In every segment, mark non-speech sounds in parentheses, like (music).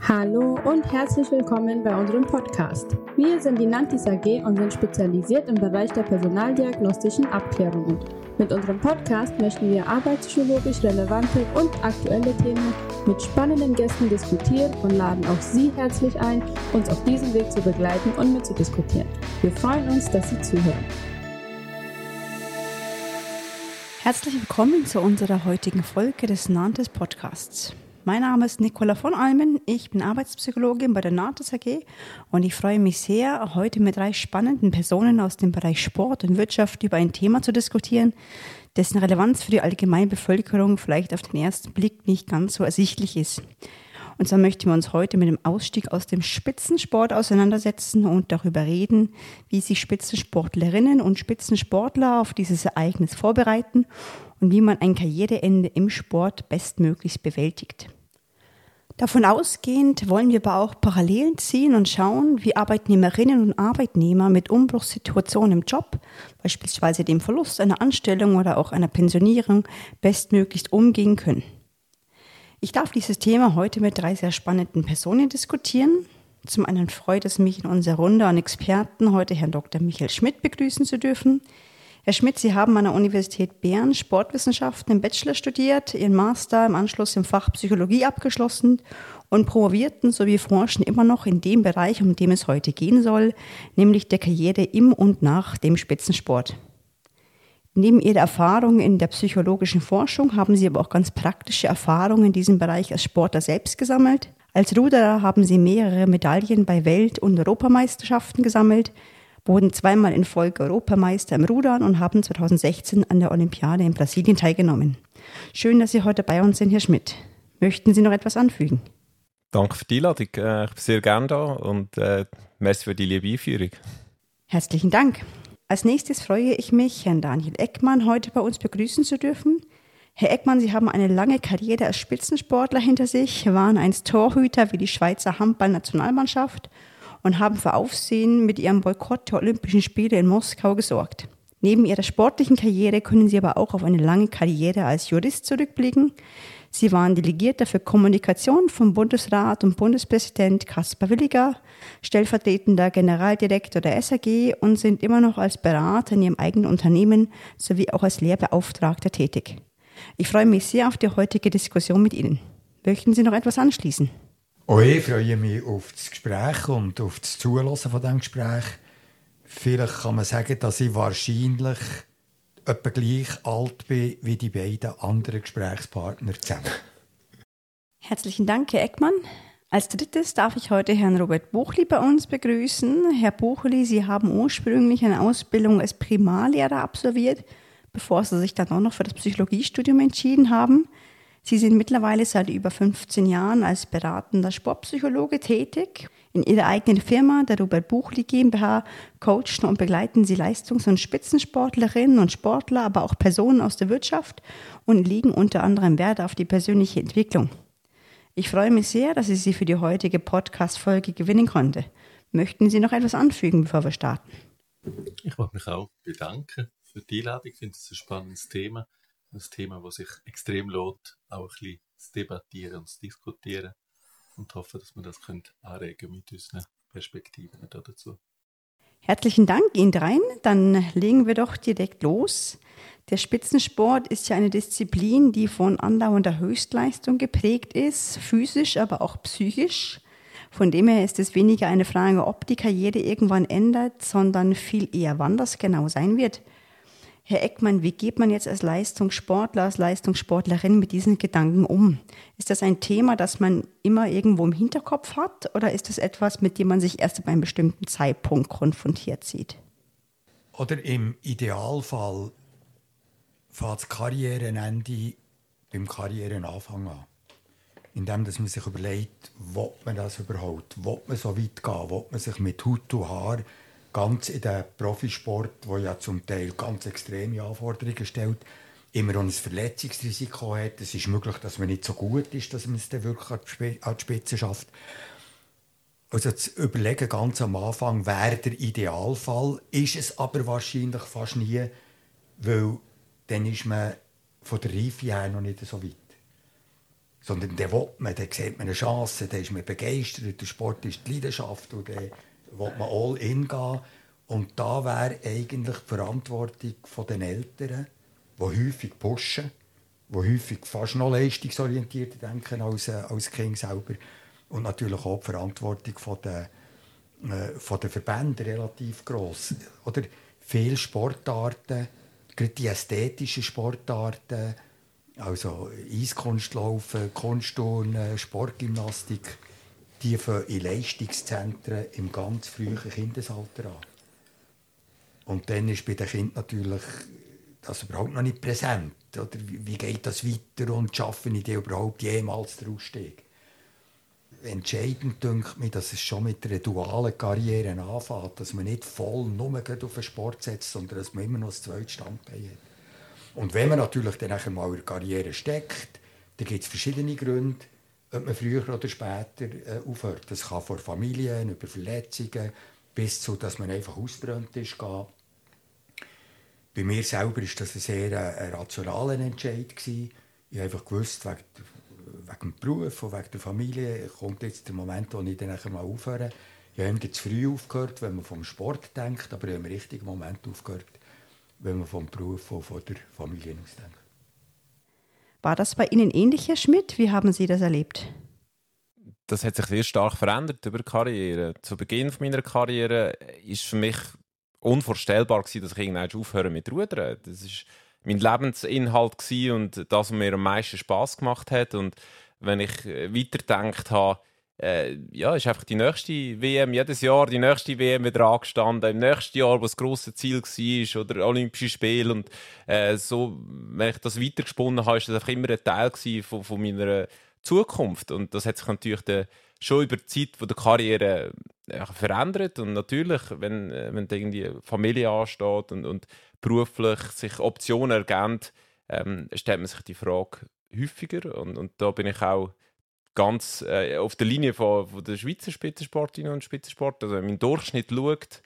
Hallo und herzlich willkommen bei unserem Podcast. Wir sind die Nantis AG und sind spezialisiert im Bereich der personaldiagnostischen Abklärungen. Mit unserem Podcast möchten wir arbeitspsychologisch relevante und aktuelle Themen mit spannenden Gästen diskutieren und laden auch Sie herzlich ein, uns auf diesem Weg zu begleiten und mitzudiskutieren. Wir freuen uns, dass Sie zuhören. Herzlich willkommen zu unserer heutigen Folge des Nantes Podcasts. Mein Name ist Nicola von Almen. Ich bin Arbeitspsychologin bei der Nantes AG und ich freue mich sehr, heute mit drei spannenden Personen aus dem Bereich Sport und Wirtschaft über ein Thema zu diskutieren, dessen Relevanz für die allgemeine Bevölkerung vielleicht auf den ersten Blick nicht ganz so ersichtlich ist. Und zwar möchten wir uns heute mit dem Ausstieg aus dem Spitzensport auseinandersetzen und darüber reden, wie sich Spitzensportlerinnen und Spitzensportler auf dieses Ereignis vorbereiten und wie man ein Karriereende im Sport bestmöglichst bewältigt. Davon ausgehend wollen wir aber auch Parallelen ziehen und schauen, wie Arbeitnehmerinnen und Arbeitnehmer mit Umbruchssituationen im Job, beispielsweise dem Verlust einer Anstellung oder auch einer Pensionierung, bestmöglichst umgehen können. Ich darf dieses Thema heute mit drei sehr spannenden Personen diskutieren. Zum einen freut es mich in unserer Runde an Experten heute Herrn Dr. Michael Schmidt begrüßen zu dürfen. Herr Schmidt, Sie haben an der Universität Bern Sportwissenschaften im Bachelor studiert, Ihren Master im Anschluss im Fach Psychologie abgeschlossen und promovierten sowie forschen immer noch in dem Bereich, um dem es heute gehen soll, nämlich der Karriere im und nach dem Spitzensport. Neben Ihrer Erfahrung in der psychologischen Forschung haben Sie aber auch ganz praktische Erfahrungen in diesem Bereich als Sportler selbst gesammelt. Als Ruderer haben Sie mehrere Medaillen bei Welt- und Europameisterschaften gesammelt, wurden zweimal in Folge Europameister im Rudern und haben 2016 an der Olympiade in Brasilien teilgenommen. Schön, dass Sie heute bei uns sind, Herr Schmidt. Möchten Sie noch etwas anfügen? Danke für die Einladung. Äh, ich bin sehr gerne da und äh, merci für die liebe Einführung. Herzlichen Dank. Als nächstes freue ich mich, Herrn Daniel Eckmann heute bei uns begrüßen zu dürfen. Herr Eckmann, Sie haben eine lange Karriere als Spitzensportler hinter sich, waren einst Torhüter wie die Schweizer Handballnationalmannschaft und haben für Aufsehen mit Ihrem Boykott der Olympischen Spiele in Moskau gesorgt. Neben Ihrer sportlichen Karriere können Sie aber auch auf eine lange Karriere als Jurist zurückblicken. Sie waren Delegierter für Kommunikation vom Bundesrat und Bundespräsident Kaspar Williger, stellvertretender Generaldirektor der SAG und sind immer noch als Berater in ihrem eigenen Unternehmen sowie auch als Lehrbeauftragter tätig. Ich freue mich sehr auf die heutige Diskussion mit Ihnen. Möchten Sie noch etwas anschließen? Auch ich freue mich auf das Gespräch und auf das Zulassen von diesem Gespräch. Vielleicht kann man sagen, dass ich wahrscheinlich etwa gleich alt bin wie die beiden anderen Gesprächspartner zusammen. Herzlichen Dank, Herr Eckmann. Als drittes darf ich heute Herrn Robert Buchli bei uns begrüßen. Herr Buchli, Sie haben ursprünglich eine Ausbildung als Primarlehrer absolviert, bevor Sie sich dann auch noch für das Psychologiestudium entschieden haben. Sie sind mittlerweile seit über 15 Jahren als beratender Sportpsychologe tätig in Ihrer eigenen Firma, der Robert Buchli GmbH, coachen und begleiten Sie Leistungs- und Spitzensportlerinnen und Sportler, aber auch Personen aus der Wirtschaft und legen unter anderem Wert auf die persönliche Entwicklung. Ich freue mich sehr, dass ich Sie für die heutige Podcast-Folge gewinnen konnte. Möchten Sie noch etwas anfügen, bevor wir starten? Ich möchte mich auch bedanken für die Einladung. Ich finde es ein spannendes Thema. Ein Thema, das sich extrem lohnt, auch ein bisschen zu debattieren und zu diskutieren und hoffe, dass wir das könnt anregen mit unseren Perspektiven dazu. Herzlichen Dank Ihnen dreien. Dann legen wir doch direkt los. Der Spitzensport ist ja eine Disziplin, die von andauernder Höchstleistung geprägt ist, physisch, aber auch psychisch. Von dem her ist es weniger eine Frage, ob die Karriere irgendwann ändert, sondern viel eher, wann das genau sein wird. Herr Eckmann, wie geht man jetzt als Leistungssportler, als Leistungssportlerin mit diesen Gedanken um? Ist das ein Thema, das man immer irgendwo im Hinterkopf hat oder ist das etwas, mit dem man sich erst ab einem bestimmten Zeitpunkt konfrontiert sieht? Oder im Idealfall fängt das Karrierenende beim Karrierenanfang an. Indem dass man sich überlegt, will man das überhaupt? Will man so weit gehen? Will man sich mit Hut und Haar ganz in den Profisport, wo ja zum Teil ganz extreme Anforderungen stellt, immer auch ein Verletzungsrisiko hat. Es ist möglich, dass man nicht so gut ist, dass man es dann wirklich an die Spitze schafft. Also zu überlegen ganz am Anfang, wäre der Idealfall, ist es aber wahrscheinlich fast nie, weil dann ist man von der Reife her noch nicht so weit. Sondern dann will man, dann sieht man eine Chance, dann ist man begeistert, der Sport ist die Leidenschaft und dann will man all in gehen. Und da wäre eigentlich die Verantwortung der Eltern, die häufig pushen, die häufig fast noch leistungsorientiert denken als, äh, als Kind selber. Und natürlich auch die Verantwortung der, äh, der Verbände relativ gross. Oder viele Sportarten, gerade die ästhetischen Sportarten, also Eiskunstlaufen, Kunstturnen, Sportgymnastik, die fangen in Leistungszentren im ganz frühen Kindesalter an. Und dann ist bei den Kindern natürlich das überhaupt noch nicht präsent. Oder wie geht das weiter und schaffen ich überhaupt jemals den Ausstieg? Entscheidend denke mir, dass es schon mit einer dualen Karriere anfängt, dass man nicht voll nur auf den Sport setzt, sondern dass man immer noch ein zweites Standbein hat. Und wenn man natürlich dann mal in der Karriere steckt, dann gibt es verschiedene Gründe, ob man früher oder später äh, aufhört. Das kann von Familien, über Verletzungen, bis zu, dass man einfach ausbrennt ist, gehen. Bei mir selber war das ein sehr äh, ein rationaler Entscheid. Gewesen. Ich einfach gewusst, wegen, wegen dem Beruf und wegen der Familie kommt jetzt der Moment, wo ich dann mal aufhöre. Ich habe zu früh aufgehört, wenn man vom Sport denkt, aber ich habe im richtigen Moment aufgehört, wenn man vom Beruf und von der Familie aus denkt. War das bei Ihnen ähnlich, Herr Schmidt? Wie haben Sie das erlebt? Das hat sich sehr stark verändert über die Karriere. Zu Beginn meiner Karriere ist für mich unvorstellbar dass ich irgendwann aufhören mit Rudern. Das ist mein Lebensinhalt und das, was mir am meisten Spaß gemacht hat. Und wenn ich weiterdenkt habe, äh, ja, ist einfach die nächste WM, jedes Jahr die nächste WM wieder angestanden. Im nächsten Jahr, wo das grosse Ziel war, oder Olympische Spiele. Und äh, so, wenn ich das weitergesponnen habe, ist das einfach immer ein Teil von, von meiner Zukunft. Und das hat sich natürlich dann schon über die Zeit der Karriere ja, verändert. Und natürlich, wenn, äh, wenn irgendwie Familie ansteht und, und beruflich sich Optionen ergeben, ähm, stellt man sich die Frage häufiger. Und, und da bin ich auch ganz äh, auf der Linie von, von der Schweizer Spitzensportlerinnen und Spitzensport. Also wenn man im Durchschnitt schaut,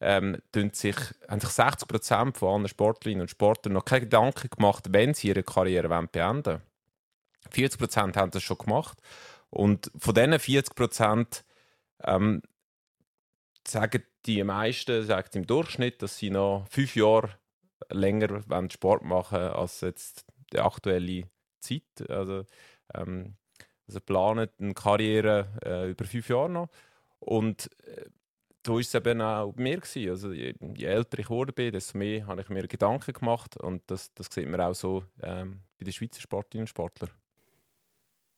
ähm, sich, haben sich 60 Prozent von allen Sportlerinnen und Sportlern noch keine Gedanken gemacht, wenn sie ihre Karriere beenden wollen. 40 Prozent haben das schon gemacht. Und von diesen 40 Prozent ähm, sagen die meisten sagen im Durchschnitt, dass sie noch fünf Jahre länger Sport machen wollen als jetzt die aktuelle Zeit. Also, ähm, also planen eine Karriere äh, über fünf Jahre noch. Und äh, so war es eben auch bei mir. Gewesen. Also, je, je, älter ich bin, desto mehr habe ich mir Gedanken gemacht. Und das, das sieht man auch so ähm, bei den Schweizer Sportlerinnen und Sportlern.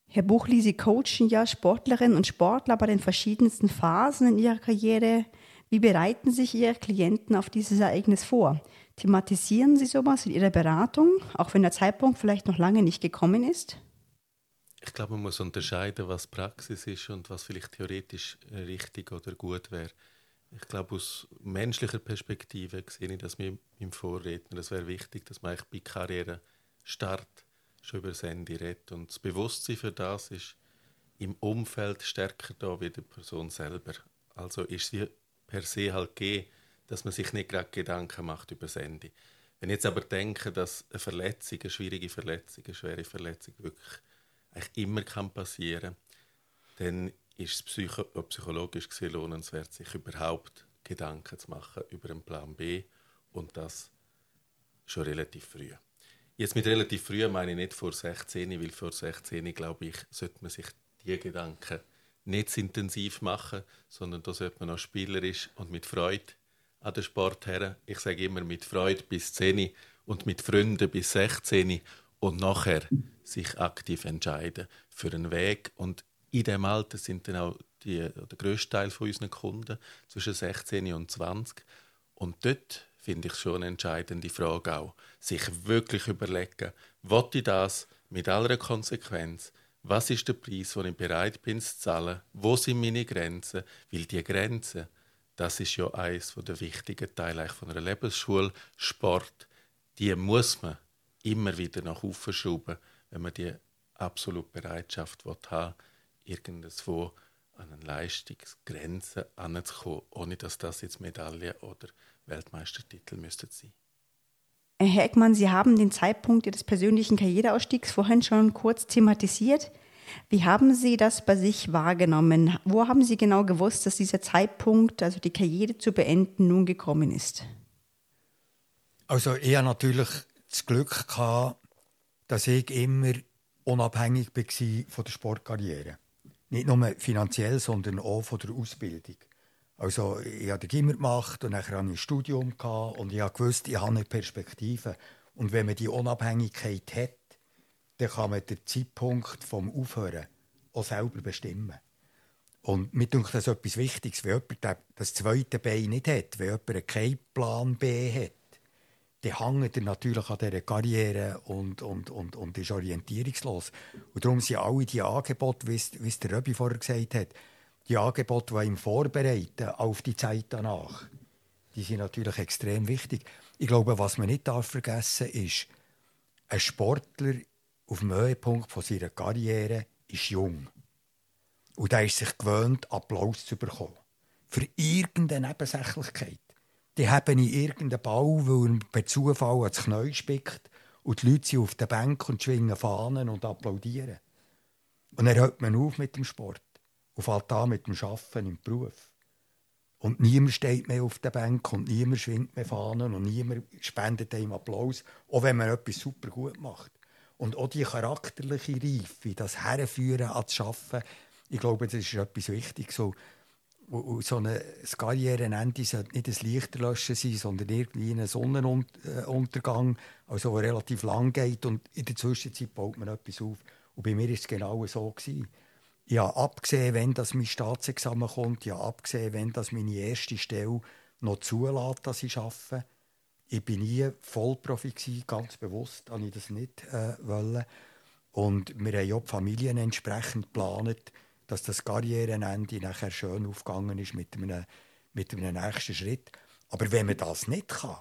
Herr Buchli, Sie coachen ja Sportlerinnen und Sportler bei den verschiedensten Phasen in ihrer Karriere. Wie bereiten sich Ihre Klienten auf dieses Ereignis vor? Thematisieren Sie sowas in Ihrer Beratung, auch wenn der Zeitpunkt vielleicht noch lange nicht gekommen ist? Ich glaube, man muss unterscheiden, was Praxis ist und was vielleicht theoretisch richtig oder gut wäre. Ich glaube, aus menschlicher Perspektive sehe ich das mit meinem Vorredner. Es wäre wichtig, dass man bei Karriere startet schon über das Handy redet. Und das Bewusstsein für das ist im Umfeld stärker da wie die Person selber. Also ist es per se halt gegeben, dass man sich nicht gerade Gedanken macht über das Handy. Wenn ich jetzt aber denke, dass eine Verletzung, eine schwierige Verletzung, eine schwere Verletzung wirklich eigentlich immer kann passieren dann ist es psycho psychologisch gesehen lohnenswert, sich überhaupt Gedanken zu machen über einen Plan B und das schon relativ früh. Jetzt mit relativ früh meine ich nicht vor 16, weil vor 16, glaube ich, sollte man sich die Gedanken nicht zu intensiv machen, sondern da sollte man noch spielerisch und mit Freude an den Sport her. Ich sage immer mit Freude bis 10 und mit Freunden bis 16 und nachher sich aktiv entscheiden für einen Weg. Und in dem Alter sind dann auch die, der grösste Teil von unseren Kunden zwischen 16 und 20. Und dort finde ich schon eine entscheidende Frage auch. Sich wirklich überlegen, will ich das mit aller Konsequenz? Was ist der Preis, den ich bereit bin zu zahlen? Wo sind meine Grenzen? Weil die Grenzen, das ist ja eines der wichtigen Teile von einer Lebensschule. Sport, die muss man immer wieder nach oben schrauben, wenn man die absolute Bereitschaft haben will, irgendwo an eine Leistungsgrenze anzukommen, ohne dass das jetzt Medaille oder Weltmeistertitel müssten sein. Herr Eckmann, Sie haben den Zeitpunkt Ihres persönlichen Karriereausstiegs vorhin schon kurz thematisiert. Wie haben Sie das bei sich wahrgenommen? Wo haben Sie genau gewusst, dass dieser Zeitpunkt, also die Karriere zu beenden, nun gekommen ist? Also hatte natürlich das Glück, gehabt, dass ich immer unabhängig war von der Sportkarriere. Nicht nur finanziell, sondern auch von der Ausbildung. Also ich habe den Gimmer gemacht und dann hatte ich ein Studium und ich wusste, ich habe eine Perspektive. Und wenn man die Unabhängigkeit hat, dann kann man den Zeitpunkt vom Aufhören auch selber bestimmen. Und mir denkt das etwas Wichtiges, wenn jemand das zweite Bein nicht hat, wenn jemand keinen Plan B hat, dann hängt er natürlich an dieser Karriere und, und, und, und ist orientierungslos. Und darum sind alle die Angebote, wie es der Röbi vorher gesagt hat, die Angebote, die ihm vorbereiten auf die Zeit danach, die sind natürlich extrem wichtig. Ich glaube, was man nicht darf vergessen ist, ein Sportler auf dem Höhepunkt von seiner Karriere ist jung. Und er ist sich gewöhnt, Applaus zu bekommen. Für irgendeine Nebensächlichkeit. Die haben in irgendeinen Bau, weil er per Zufall ans Knie spickt und die Leute sind auf der Bank und schwingen Fahnen und applaudieren. Und dann hört man auf mit dem Sport und fällt an mit dem Arbeiten im Beruf. Und niemand steht mehr auf der Bank und niemand schwingt mehr Fahnen und niemand spendet ihm Applaus, auch wenn man etwas super gut macht. Und auch die charakterliche Reife, das Herführen an das Arbeiten, ich glaube, das ist etwas Wichtiges. So, so ein Karrierenende sollte nicht ein Lichterlöschen sein, sondern irgendwie ein Sonnenuntergang, also der relativ lang geht und in der Zwischenzeit baut man etwas auf. Und bei mir war es genau so. Gewesen. Ich habe abgesehen, wenn das mein Staatsexamen kommt, ich habe abgesehen, wenn das meine erste Stelle noch zulässt, dass ich arbeite. Ich bin nie Vollprofi gewesen, ganz bewusst, habe ich das nicht äh, wollen. Und wir haben auch die Familien entsprechend geplant, dass das Karrierenende nachher schön aufgegangen ist mit einem, mit einem nächsten Schritt. Aber wenn man das nicht kann,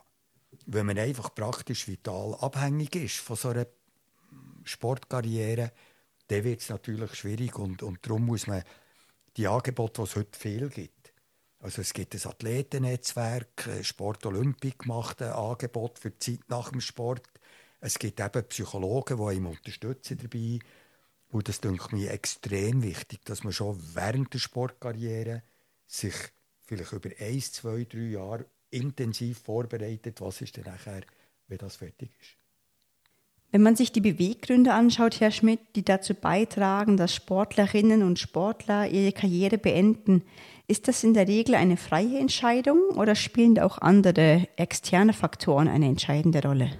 wenn man einfach praktisch vital abhängig ist von so einer Sportkarriere, dann wird es natürlich schwierig und, und darum muss man die Angebote, die es heute viel gibt, also es gibt ein Athletennetzwerk, Sport Olympik macht ein Angebot für die Zeit nach dem Sport. Es gibt eben Psychologen, die ihm unterstützen dabei. Und das denke mir extrem wichtig, dass man schon während der Sportkarriere sich vielleicht über eins, zwei, drei Jahre intensiv vorbereitet, was ist denn nachher, wenn das fertig ist. Wenn man sich die Beweggründe anschaut, Herr Schmidt, die dazu beitragen, dass Sportlerinnen und Sportler ihre Karriere beenden, ist das in der Regel eine freie Entscheidung oder spielen da auch andere externe Faktoren eine entscheidende Rolle?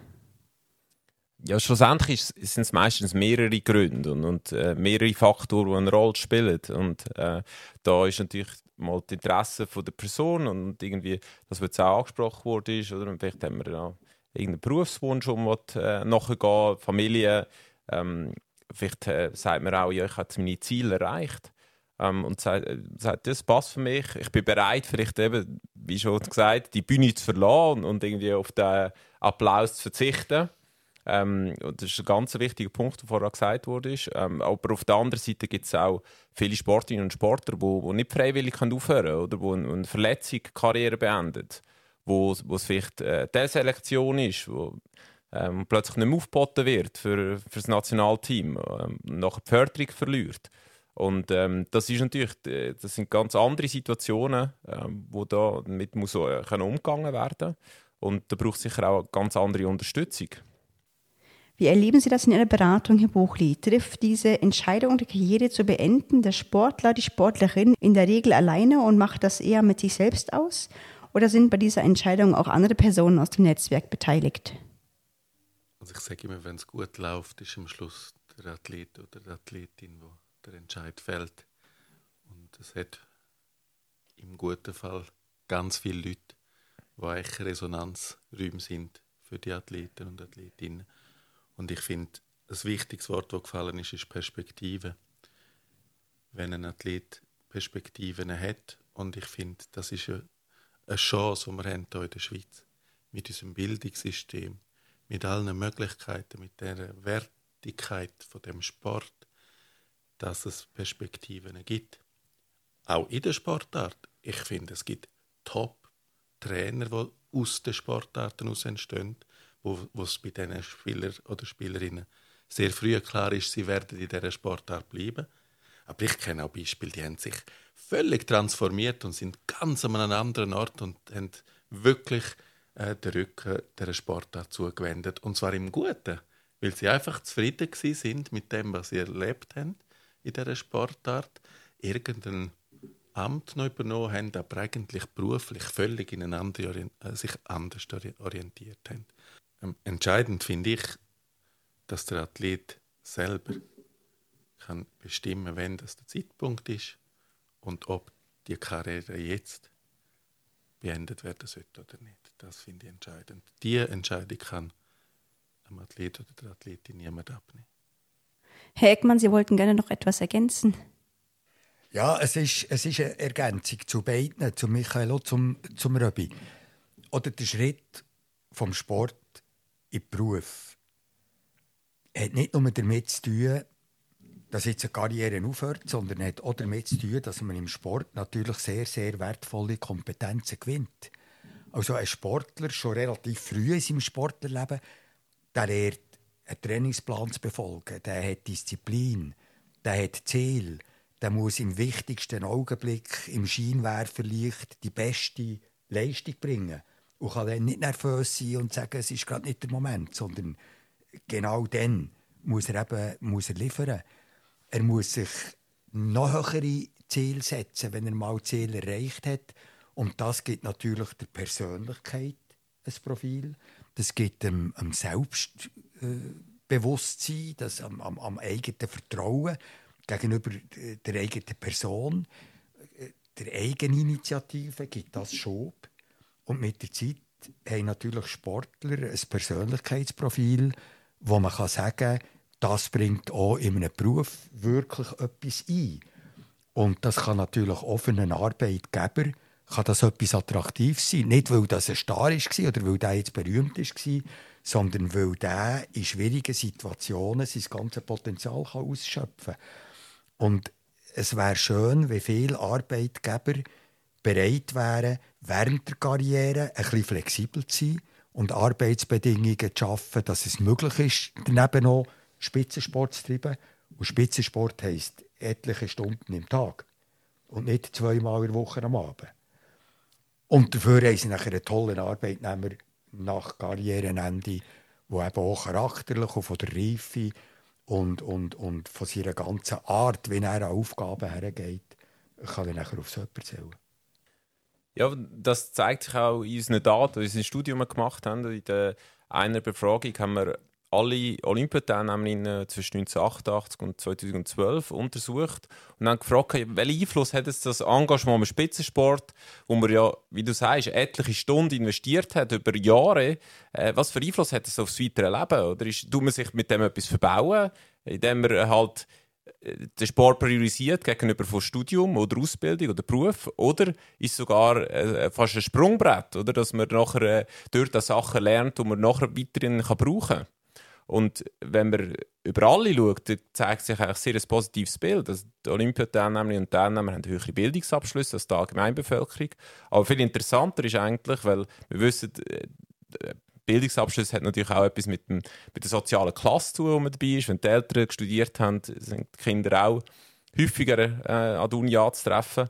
Ja, schlussendlich sind es meistens mehrere Gründe und, und äh, mehrere Faktoren, die eine Rolle spielen. Und äh, da ist natürlich mal das Interesse von der Person und irgendwie, das wird auch angesprochen worden ist, oder? Vielleicht haben wir ja irgendeinen Berufswunsch, um äh, nachgehen, Familie. Ähm, vielleicht äh, sagt man auch, ja, ich habe meine Ziele erreicht. Ähm, und äh, sagt, das passt für mich. Ich bin bereit, vielleicht eben, wie schon gesagt, die Bühne zu verlassen und irgendwie auf den Applaus zu verzichten. Ähm, das ist ein ganz wichtiger Punkt, der vorher gesagt wurde. Ähm, aber auf der anderen Seite gibt es auch viele Sportlerinnen und Sportler, die, nicht freiwillig aufhören können oder die eine Verletzung Karriere beenden wo, wo es vielleicht äh, Selektion ist, wo ähm, plötzlich nicht mehr aufgeboten wird für, für das Nationalteam, ähm, nach der Förderung verliert. Und ähm, das ist natürlich, äh, das sind ganz andere Situationen, ähm, wo da mit muss äh, umgegangen werden und da braucht es sicher auch eine ganz andere Unterstützung. Wie erleben Sie das in Ihrer Beratung, Herr Buchli? Trifft diese Entscheidung, die Karriere zu beenden, der Sportler, die Sportlerin in der Regel alleine und macht das eher mit sich selbst aus? Oder sind bei dieser Entscheidung auch andere Personen aus dem Netzwerk beteiligt? Also ich sage immer, wenn es gut läuft, ist am Schluss der Athlet oder die Athletin, wo der Entscheid fällt. Und es hat im guten Fall ganz viele Leute, die eigentlich Resonanzräume sind für die Athleten und Athletinnen. Und ich finde, das wichtigste Wort, das gefallen ist, ist Perspektive. Wenn ein Athlet Perspektiven hat, und ich finde, das ist eine eine Chance, die wir haben hier in der Schweiz. Mit unserem Bildungssystem, mit allen Möglichkeiten, mit der Wertigkeit von dem Sport, dass es Perspektiven gibt. Auch in der Sportart. Ich finde, es gibt Top-Trainer, die aus den Sportarten heraus entstehen, wo es bei diesen Spielern oder Spielerinnen sehr früh klar ist, sie werden in dieser Sportart bleiben. Aber ich kenne auch Beispiele, die haben sich völlig transformiert und sind ganz an einem anderen Ort und haben wirklich äh, den Rücken dieser Sportart zugewendet. Und zwar im Guten, weil sie einfach zufrieden sind mit dem, was sie erlebt haben in dieser Sportart. Irgendein Amt noch übernommen haben, aber eigentlich beruflich völlig ineinander äh, sich anders orientiert haben. Ähm, entscheidend finde ich, dass der Athlet selber kann bestimmen, wenn das der Zeitpunkt ist und ob die Karriere jetzt beendet werden sollte oder nicht. Das finde ich entscheidend. Die Entscheidung kann einem Athlet oder der Athletin niemand abnehmen. Herr Eckmann, Sie wollten gerne noch etwas ergänzen. Ja, es ist, es ist eine Ergänzung zu beiden, zu Michael und zum, zum Röbi. Oder der Schritt vom Sport in den Beruf hat nicht nur damit zu tun, dass jetzt eine Karriere aufhört, sondern hat auch damit zu tun, dass man im Sport natürlich sehr, sehr wertvolle Kompetenzen gewinnt. Also ein Sportler schon relativ früh in seinem Sportlerleben, der lernt, einen Trainingsplan zu befolgen, der hat Disziplin, der hat Ziel, der muss im wichtigsten Augenblick im Scheinwerferlicht die beste Leistung bringen und kann dann nicht nervös sein und sagen, es ist gerade nicht der Moment, sondern genau dann muss er eben muss er liefern. Er muss sich noch höhere Ziele setzen, wenn er mal Ziel erreicht hat. Und das gibt natürlich der Persönlichkeit ein Profil. Das gibt dem, dem Selbstbewusstsein, das am, am, am eigenen Vertrauen gegenüber der eigenen Person, der Eigeninitiative gibt das Schub. Und mit der Zeit haben natürlich Sportler ein Persönlichkeitsprofil, wo man kann sagen kann, das bringt auch in einem Beruf wirklich etwas ein. Und das kann natürlich auch für einen Arbeitgeber kann das etwas Attraktives sein. Nicht, weil das ein Star war oder weil der jetzt berühmt war, sondern weil der in schwierigen Situationen sein ganzes Potenzial ausschöpfen kann. Und es wäre schön, wenn viele Arbeitgeber bereit wären, während der Karriere ein bisschen flexibel zu sein und Arbeitsbedingungen zu schaffen, dass es möglich ist, daneben noch Spitzensport zu treiben. Und Spitzensport heisst etliche Stunden im Tag und nicht zweimal in der Woche am Abend. Und dafür haben sie nachher einen tollen Arbeitnehmer nach Karrierenende, der eben auch charakterlich und von der Reife und, und, und von seiner ganzen Art, wie er an Aufgaben hergeht, kann er nachher auf so erzählen. Ja, das zeigt sich auch in unseren Daten, die wir Studium gemacht haben. In der einer Befragung haben wir alle Olympiateilnehmerinnen zwischen 1988 und 2012 untersucht und dann gefragt, welchen Einfluss hat es das Engagement im Spitzensport, wo man ja, wie du sagst, etliche Stunden investiert hat über Jahre. Äh, was für Einfluss hat es aufs weitere Leben? Oder ist, tut man sich mit dem etwas verbauen, indem man halt den Sport priorisiert gegenüber von Studium oder Ausbildung oder Beruf oder ist sogar äh, fast ein Sprungbrett, oder dass man nachher äh, dort Sachen lernt, die man nachher weiterhin kann brauchen kann. Und wenn man über alle schaut, zeigt sich eigentlich sehr ein positives Bild. Also die Olympiateilnehmerinnen und Teilnehmer haben höhere Bildungsabschlüsse als die Allgemeinbevölkerung. Aber viel interessanter ist eigentlich, weil wir wissen, äh, Bildungsabschluss hat natürlich auch etwas mit, dem, mit der sozialen Klasse zu, wo man dabei ist. Wenn die Eltern studiert haben, sind die Kinder auch häufiger äh, an der Uni anzutreffen.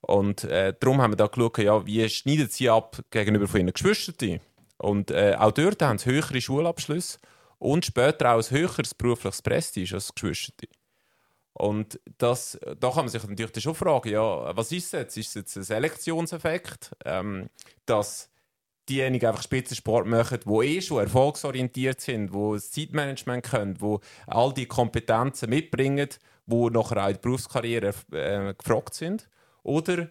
Und äh, darum haben wir da geschaut, ja, wie schneidet sie ab gegenüber von ihren Geschwistern. Und äh, auch dort haben sie höhere Schulabschlüsse und später auch ein höheres berufliches Prestige als Geschwister. Und das, da kann man sich natürlich schon fragen, ja, was ist es jetzt? Ist es jetzt ein Selektionseffekt, ähm, dass diejenigen einfach Spitzensport machen, die eh schon erfolgsorientiert sind, die das Zeitmanagement können, die all die Kompetenzen mitbringen, die nachher auch in der Berufskarriere äh, gefragt sind? Oder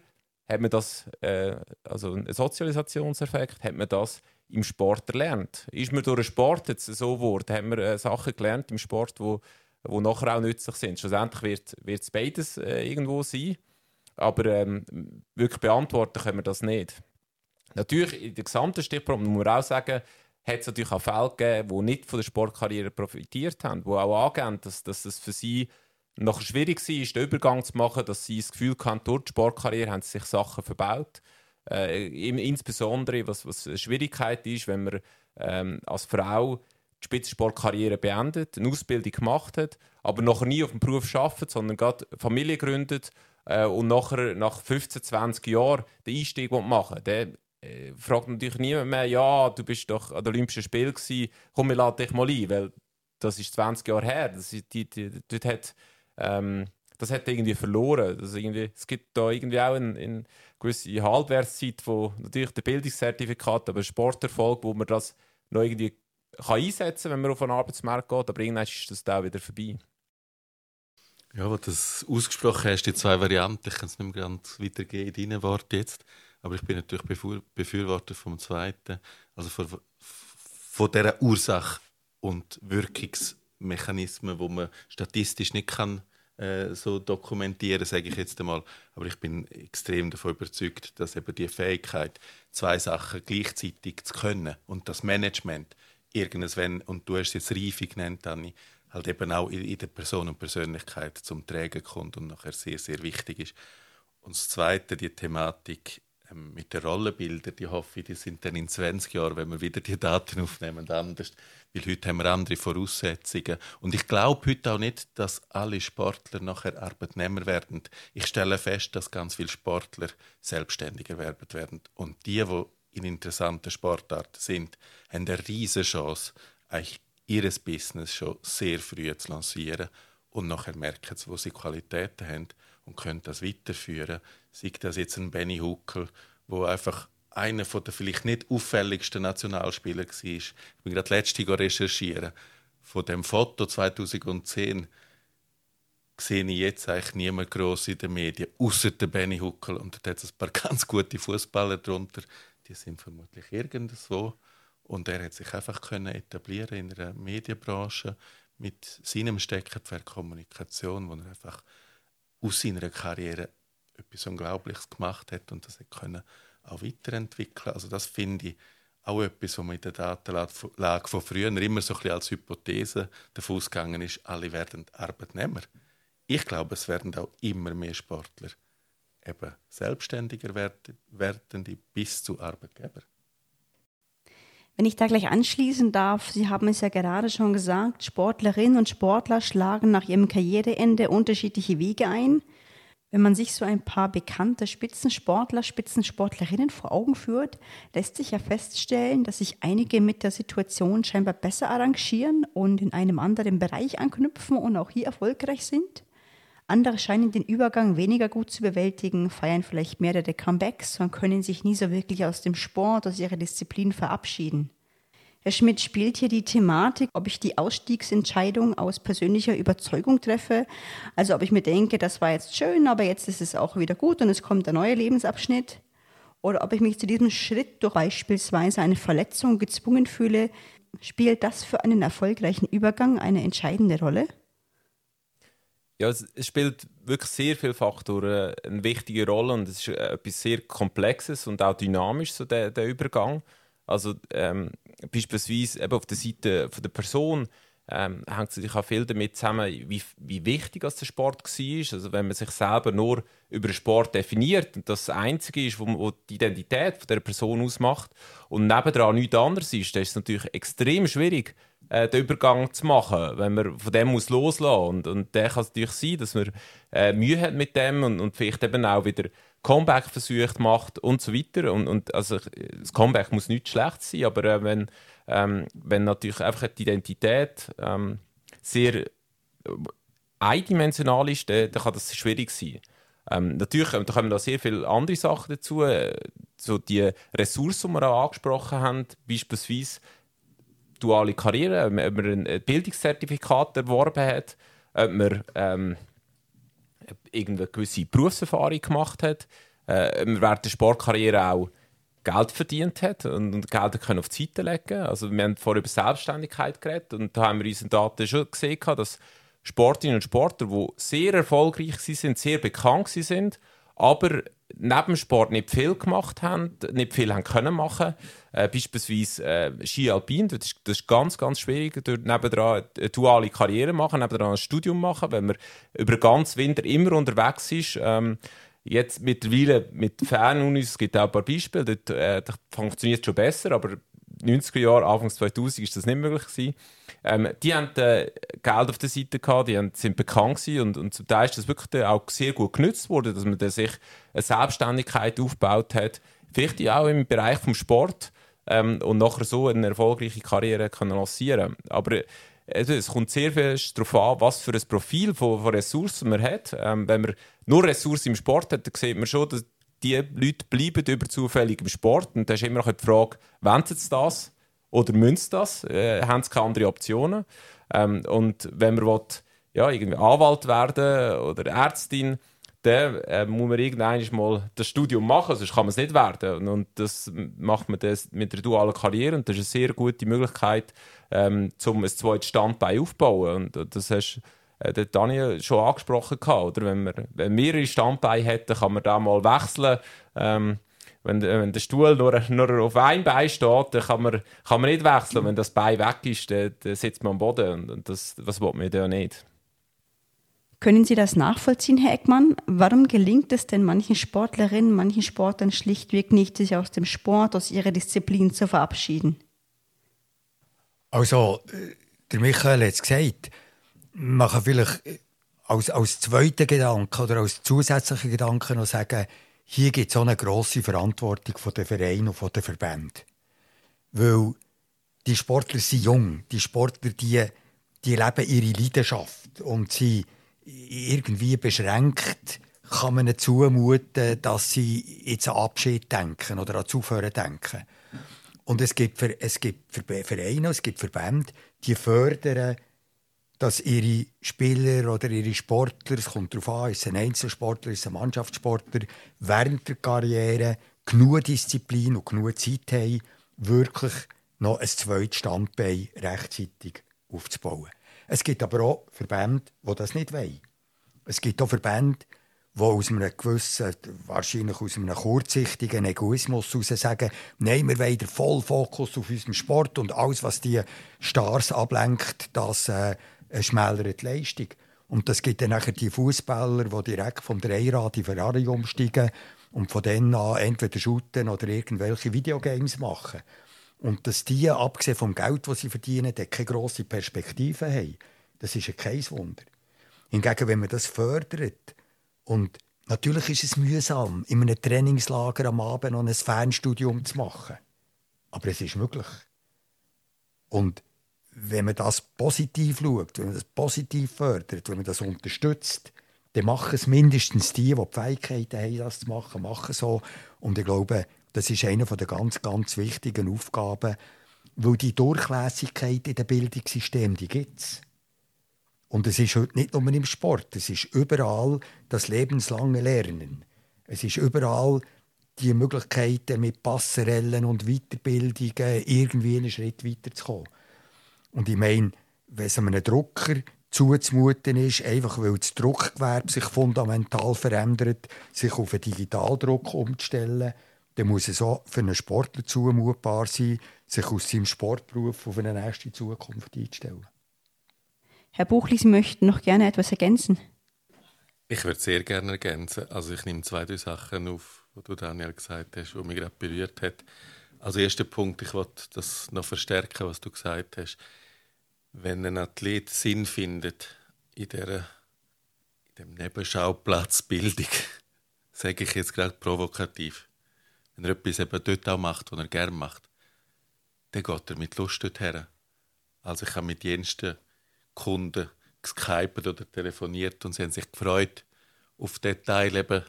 hat man das, äh, also ein Sozialisationseffekt, hat man das im Sport erlernt. Ist man durch den Sport jetzt so geworden, haben wir äh, Sachen gelernt im Sport, wo, wo nachher auch nützlich sind. Schlussendlich wird es beides äh, irgendwo sein, aber ähm, wirklich beantworten können wir das nicht. Natürlich, in der gesamten Stichprobe muss man auch sagen, hat es natürlich auch Fälle gegeben, die nicht von der Sportkarriere profitiert haben, die auch angeben, dass, dass es für sie noch schwierig war, den Übergang zu machen, dass sie das Gefühl hatten, durch die Sportkarriere haben sie sich Sachen verbaut. Äh, insbesondere, was, was eine Schwierigkeit ist, wenn man ähm, als Frau die Spitzensportkarriere beendet, eine Ausbildung gemacht hat, aber noch nie auf dem Beruf arbeitet, sondern gerade Familie gründet äh, und nachher nach 15, 20 Jahren den Einstieg machen der äh, fragt natürlich niemand mehr, ja, du bist doch an den Olympischen Spielen gewesen, komm, wir laden dich mal ein, weil das ist 20 Jahre her. Das, ist, die, die, die, hat, ähm, das hat irgendwie verloren. Das irgendwie, es gibt da irgendwie auch eine, eine gewisse Halbwertszeit, wo natürlich der Bildungszertifikat, aber Sporterfolg, wo man das noch irgendwie kann einsetzen kann, wenn man auf einen Arbeitsmarkt geht, aber irgendwann ist das auch wieder vorbei. Ja, wo du das ausgesprochen hast, die zwei Varianten, ich kann es nicht mehr ganz weitergehen in deinen Worten jetzt, aber ich bin natürlich Befürworter vom Zweiten, also von, von dieser Ursache und Wirkungsmechanismen, wo man statistisch nicht kann äh, so dokumentieren, sage ich jetzt einmal. Aber ich bin extrem davon überzeugt, dass eben die Fähigkeit, zwei Sachen gleichzeitig zu können und das Management irgendwann, und du hast jetzt Reife genannt, Anni, halt eben auch in, der Person und Persönlichkeit zum Trägen kommt und nachher sehr, sehr wichtig ist. Und das Zweite, die Thematik ähm, mit den Rollenbildern, die hoffe ich, die sind dann in 20 Jahren, wenn wir wieder die Daten aufnehmen, anders. Weil heute haben wir andere Voraussetzungen. Und ich glaube heute auch nicht, dass alle Sportler nachher Arbeitnehmer werden. Ich stelle fest, dass ganz viele Sportler selbstständiger werden. Und die, die in interessanten Sportarten sind, haben eine riesige Chance, eigentlich ihr Business schon sehr früh zu lancieren und nachher merken wo sie Qualitäten haben und können das weiterführen. Sei das jetzt ein Benny Huckel, wo einfach einer der vielleicht nicht auffälligsten Nationalspieler war. Ich bin gerade letzte recherchieren. Von dem Foto 2010 sehe ich jetzt eigentlich niemand groß in den Medien, außer der Benny Huckel. Und da hat es ein paar (laughs) ganz gute Fußballer drunter. Die sind vermutlich irgendwo. Und er hat sich einfach können etablieren in einer Medienbranche mit seinem Steckenpferd Kommunikation, wo er einfach aus seiner Karriere etwas Unglaubliches gemacht hat und das können auch weiterentwickeln. Also das finde ich auch etwas, was man in der Datenlage von früher immer so ein bisschen als Hypothese davon ausgegangen ist, alle werden Arbeitnehmer. Ich glaube, es werden auch immer mehr Sportler eben selbstständiger werden, werdende bis zu Arbeitgeber. Wenn ich da gleich anschließen darf, Sie haben es ja gerade schon gesagt, Sportlerinnen und Sportler schlagen nach ihrem Karriereende unterschiedliche Wege ein. Wenn man sich so ein paar bekannte Spitzensportler, Spitzensportlerinnen vor Augen führt, lässt sich ja feststellen, dass sich einige mit der Situation scheinbar besser arrangieren und in einem anderen Bereich anknüpfen und auch hier erfolgreich sind. Andere scheinen den Übergang weniger gut zu bewältigen, feiern vielleicht mehrere Comebacks und können sich nie so wirklich aus dem Sport, aus ihrer Disziplin verabschieden. Herr Schmidt spielt hier die Thematik, ob ich die Ausstiegsentscheidung aus persönlicher Überzeugung treffe. Also ob ich mir denke, das war jetzt schön, aber jetzt ist es auch wieder gut und es kommt ein neuer Lebensabschnitt. Oder ob ich mich zu diesem Schritt durch beispielsweise eine Verletzung gezwungen fühle, spielt das für einen erfolgreichen Übergang eine entscheidende Rolle? Ja, es, spielt wirklich sehr viele Faktoren eine wichtige Rolle und es ist etwas sehr Komplexes und auch dynamisch, so der, der Übergang. Also ähm, beispielsweise eben auf der Seite von der Person ähm, hängt es natürlich auch viel damit zusammen, wie, wie wichtig der Sport war. Also wenn man sich selber nur über den Sport definiert und das, Einzige ist, was die Identität von der Person ausmacht und nebendran nichts anderes ist, dann ist es natürlich extrem schwierig, äh, den Übergang zu machen, wenn man von dem muss loslassen und und der kann es natürlich sein, dass man äh, Mühe hat mit dem und, und vielleicht eben auch wieder Comeback versucht macht und so weiter und, und also das Comeback muss nicht schlecht sein, aber äh, wenn ähm, wenn natürlich einfach die Identität ähm, sehr äh, eindimensional ist, dann, dann kann das schwierig sein. Ähm, natürlich da kommen da sehr viele andere Sachen dazu. Äh, so die Ressourcen, die wir auch angesprochen haben, beispielsweise duale Karriere, ob man ein Bildungszertifikat erworben hat, ob man ähm, irgendeine gewisse Berufserfahrung gemacht hat, äh, während der Sportkarriere auch Geld verdient hat und, und Geld können auf die Seite legen. Also wir haben vorher über Selbstständigkeit geredet und da haben wir in unseren Daten schon gesehen, dass Sportlerinnen und Sportler, die sehr erfolgreich sind, sehr bekannt sind, aber neben Sport nicht viel gemacht haben, nicht viel haben können machen. Äh, beispielsweise äh, Ski Alpin, das ist, das ist ganz, ganz schwierig, dort nebendran eine duale Karriere machen, nebendran ein Studium machen, wenn man über den ganzen Winter immer unterwegs ist. Ähm, jetzt mittlerweile mit Fernunis, es gibt auch ein paar Beispiele, dort, äh, funktioniert schon besser, aber 90er Jahren, Anfang 2000 ist das nicht möglich gewesen. Ähm, die haben äh, Geld auf der Seite gehabt, die haben, sind bekannt gewesen und, und zum Teil ist das wirklich auch sehr gut genutzt worden, dass man sich eine Selbstständigkeit aufgebaut hat, vielleicht auch im Bereich vom Sport ähm, und nachher so eine erfolgreiche Karriere können lancieren. Aber also es kommt sehr viel darauf an, was für ein Profil von, von Ressourcen man hat. Ähm, wenn man nur Ressourcen im Sport hat, dann sieht man schon, dass die Leute bleiben über zufällig im Sport. Und da ist immer noch die Frage, wollen sie das oder müssen sie das? Äh, haben sie keine anderen Optionen? Ähm, und wenn man will, ja, irgendwie Anwalt werden oder Ärztin, dann äh, muss man irgendwann mal das Studium machen, sonst kann man es nicht werden. Und das macht man das mit der dualen Karriere und das ist eine sehr gute Möglichkeit, ähm, um ein zweites Standbein aufzubauen. Und das hast äh, der Daniel schon angesprochen gehabt, oder? Wenn man wenn mehrere Standbeine hat, dann kann man da mal wechseln. Ähm, wenn, wenn, der Stuhl nur, nur auf einem Bein steht, dann kann man, kann man nicht wechseln. Wenn das Bein weg ist, dann, dann sitzt man am Boden. Und das, das will man ja nicht. Können Sie das nachvollziehen, Herr Eckmann? Warum gelingt es denn manchen Sportlerinnen, manchen Sportlern schlichtweg nicht, sich aus dem Sport, aus ihrer Disziplin zu verabschieden? Also, äh, der Michael hat es gesagt, man kann vielleicht als, als zweiten Gedanken oder als zusätzlichen Gedanken noch sagen, hier gibt es auch eine grosse Verantwortung von den Vereinen und von den Verbänden. Weil die Sportler sind jung, die Sportler, die, die leben ihre Leidenschaft und sie irgendwie beschränkt kann man ihnen zumuten, dass sie jetzt an Abschied denken oder an Zuführen denken. Und es gibt, es gibt Vereine, es gibt Verbände, die fördern, dass ihre Spieler oder ihre Sportler, es kommt darauf an, ist ein Einzelsportler, ist ein Mannschaftssportler, während der Karriere genug Disziplin und genug Zeit haben, wirklich noch ein zweites Standbein rechtzeitig aufzubauen. Es gibt aber auch Verbände, die das nicht wollen. Es gibt auch Verbände, die aus einem gewissen, wahrscheinlich aus einem kurzsichtigen Egoismus heraus sagen, nein, wir wollen den vollen Fokus auf unserem Sport und alles, was die Stars ablenkt, das äh, schmälert die Leistung. Und das gibt dann nachher die Fußballer, die direkt vom Dreirad in Ferrari umsteigen und von dann an entweder shooten oder irgendwelche Videogames machen. Und dass die, abgesehen vom Geld, das sie verdienen, keine grosse Perspektive haben, das ist kein Wunder. Hingegen, wenn man das fördert, und natürlich ist es mühsam, in einem Trainingslager am Abend noch ein Fernstudium zu machen. Aber es ist möglich. Und wenn man das positiv schaut, wenn man das positiv fördert, wenn man das unterstützt, dann machen es mindestens die, die die Fähigkeiten haben, das zu machen, machen so. Und ich glaube, das ist eine der ganz, ganz wichtigen Aufgaben, weil die Durchlässigkeit in dem Bildungssystem, die gibt es. Und es ist heute nicht nur im Sport, es ist überall das lebenslange Lernen. Es ist überall die Möglichkeiten mit Passerellen und Weiterbildungen irgendwie einen Schritt weiterzukommen. Und ich meine, wenn es einem Drucker zuzumuten ist, einfach weil das Druckgewerbe sich fundamental verändert, sich auf einen Digitaldruck umzustellen, dann muss es auch für einen Sportler zumutbar sein, sich aus seinem Sportberuf auf eine nächste Zukunft einzustellen. Herr Buchli, Sie möchten noch gerne etwas ergänzen? Ich würde sehr gerne ergänzen. Also ich nehme zwei, drei Sachen auf, die du Daniel gesagt hast, die mich gerade berührt hat. Also erster Punkt, ich wollte das noch verstärken, was du gesagt hast. Wenn ein Athlet Sinn findet in dieser in dem Nebenschauplatzbildung, (laughs) sage ich jetzt gerade provokativ, wenn er etwas eben dort auch macht, was er gerne macht, dann geht er mit Lust dorthin. Also ich habe mit jensten Kunden geskypt oder telefoniert und sie haben sich gefreut, auf diesen Teil eben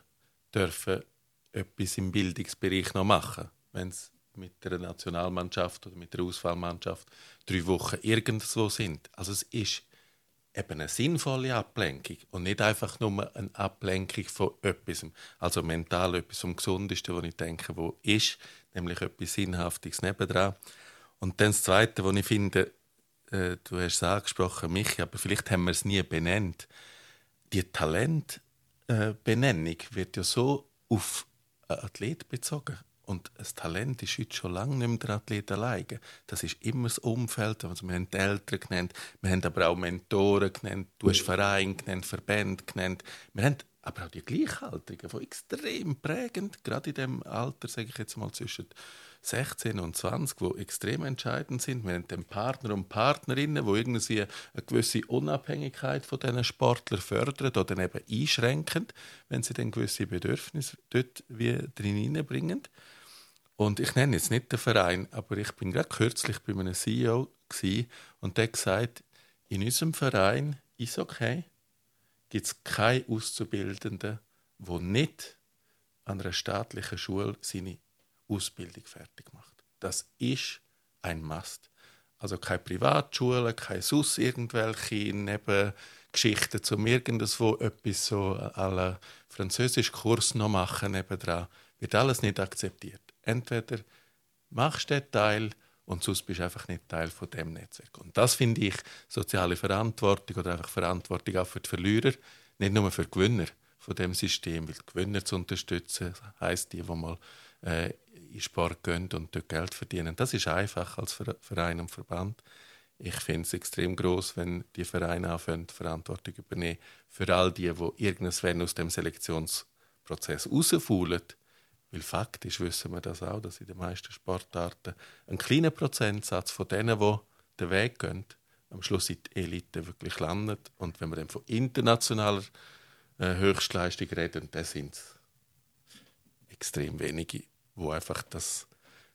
dürfen etwas im Bildungsbereich noch machen, wenn sie mit der Nationalmannschaft oder mit der Auswahlmannschaft drei Wochen irgendwo sind. Also es ist eben eine sinnvolle Ablenkung und nicht einfach nur eine Ablenkung von etwas, also mental etwas vom Gesundesten, was ich denke, wo ist, nämlich etwas Sinnhaftiges nebendran. Und dann das Zweite, was ich finde, äh, du hast es angesprochen, Michi, aber vielleicht haben wir es nie benannt. Die Talentbenennung äh, wird ja so auf einen Athlet bezogen. Und das Talent ist heute schon lange nicht mehr der Athlet alleine. Das ist immer das Umfeld. Also wir haben die Eltern genannt, wir haben aber auch Mentoren genannt, du hast Verein genannt, Verbände genannt. Wir haben aber auch die Gleichaltrigen, die extrem prägend, gerade in dem Alter, sage ich jetzt mal zwischen 16 und 20, wo extrem entscheidend sind. Wir haben den Partner und Partnerinnen, wo irgendwie eine gewisse Unabhängigkeit von diesen Sportlern fördern oder eben einschränken, wenn sie dann gewisse Bedürfnisse dort wie drin hineinbringen. Und ich nenne jetzt nicht den Verein, aber ich bin gerade kürzlich bei einem CEO und der hat gesagt, in unserem Verein ist okay, gibt es keine Auszubildenden, wo nicht an einer staatlichen Schule seine Ausbildung fertig macht. Das ist ein Must. Also keine Privatschule, keine sus irgendwelche Nebengeschichten zum irgendwo etwas so alle Französischkurs noch machen nebendran. Wird alles nicht akzeptiert. Entweder machst du den Teil und sonst bist du einfach nicht Teil von dem Netzwerk. Und das finde ich soziale Verantwortung oder einfach Verantwortung auch für die Verlierer, nicht nur für die Gewinner von dem System, weil die Gewinner zu unterstützen, heißt die, die mal äh, in Sport gehen und dort Geld verdienen. Das ist einfach als Verein und Verband. Ich finde es extrem groß, wenn die Vereine anfangen, Verantwortung übernehmen für all die, die irgendwann aus dem Selektionsprozess rausfallen. Weil faktisch wissen wir das auch, dass in den meisten Sportarten ein kleiner Prozentsatz von denen, die den Weg gehen, am Schluss in die Elite wirklich landet. Und wenn wir dann von internationaler äh, Höchstleistung reden, dann sind es extrem wenige wo einfach das,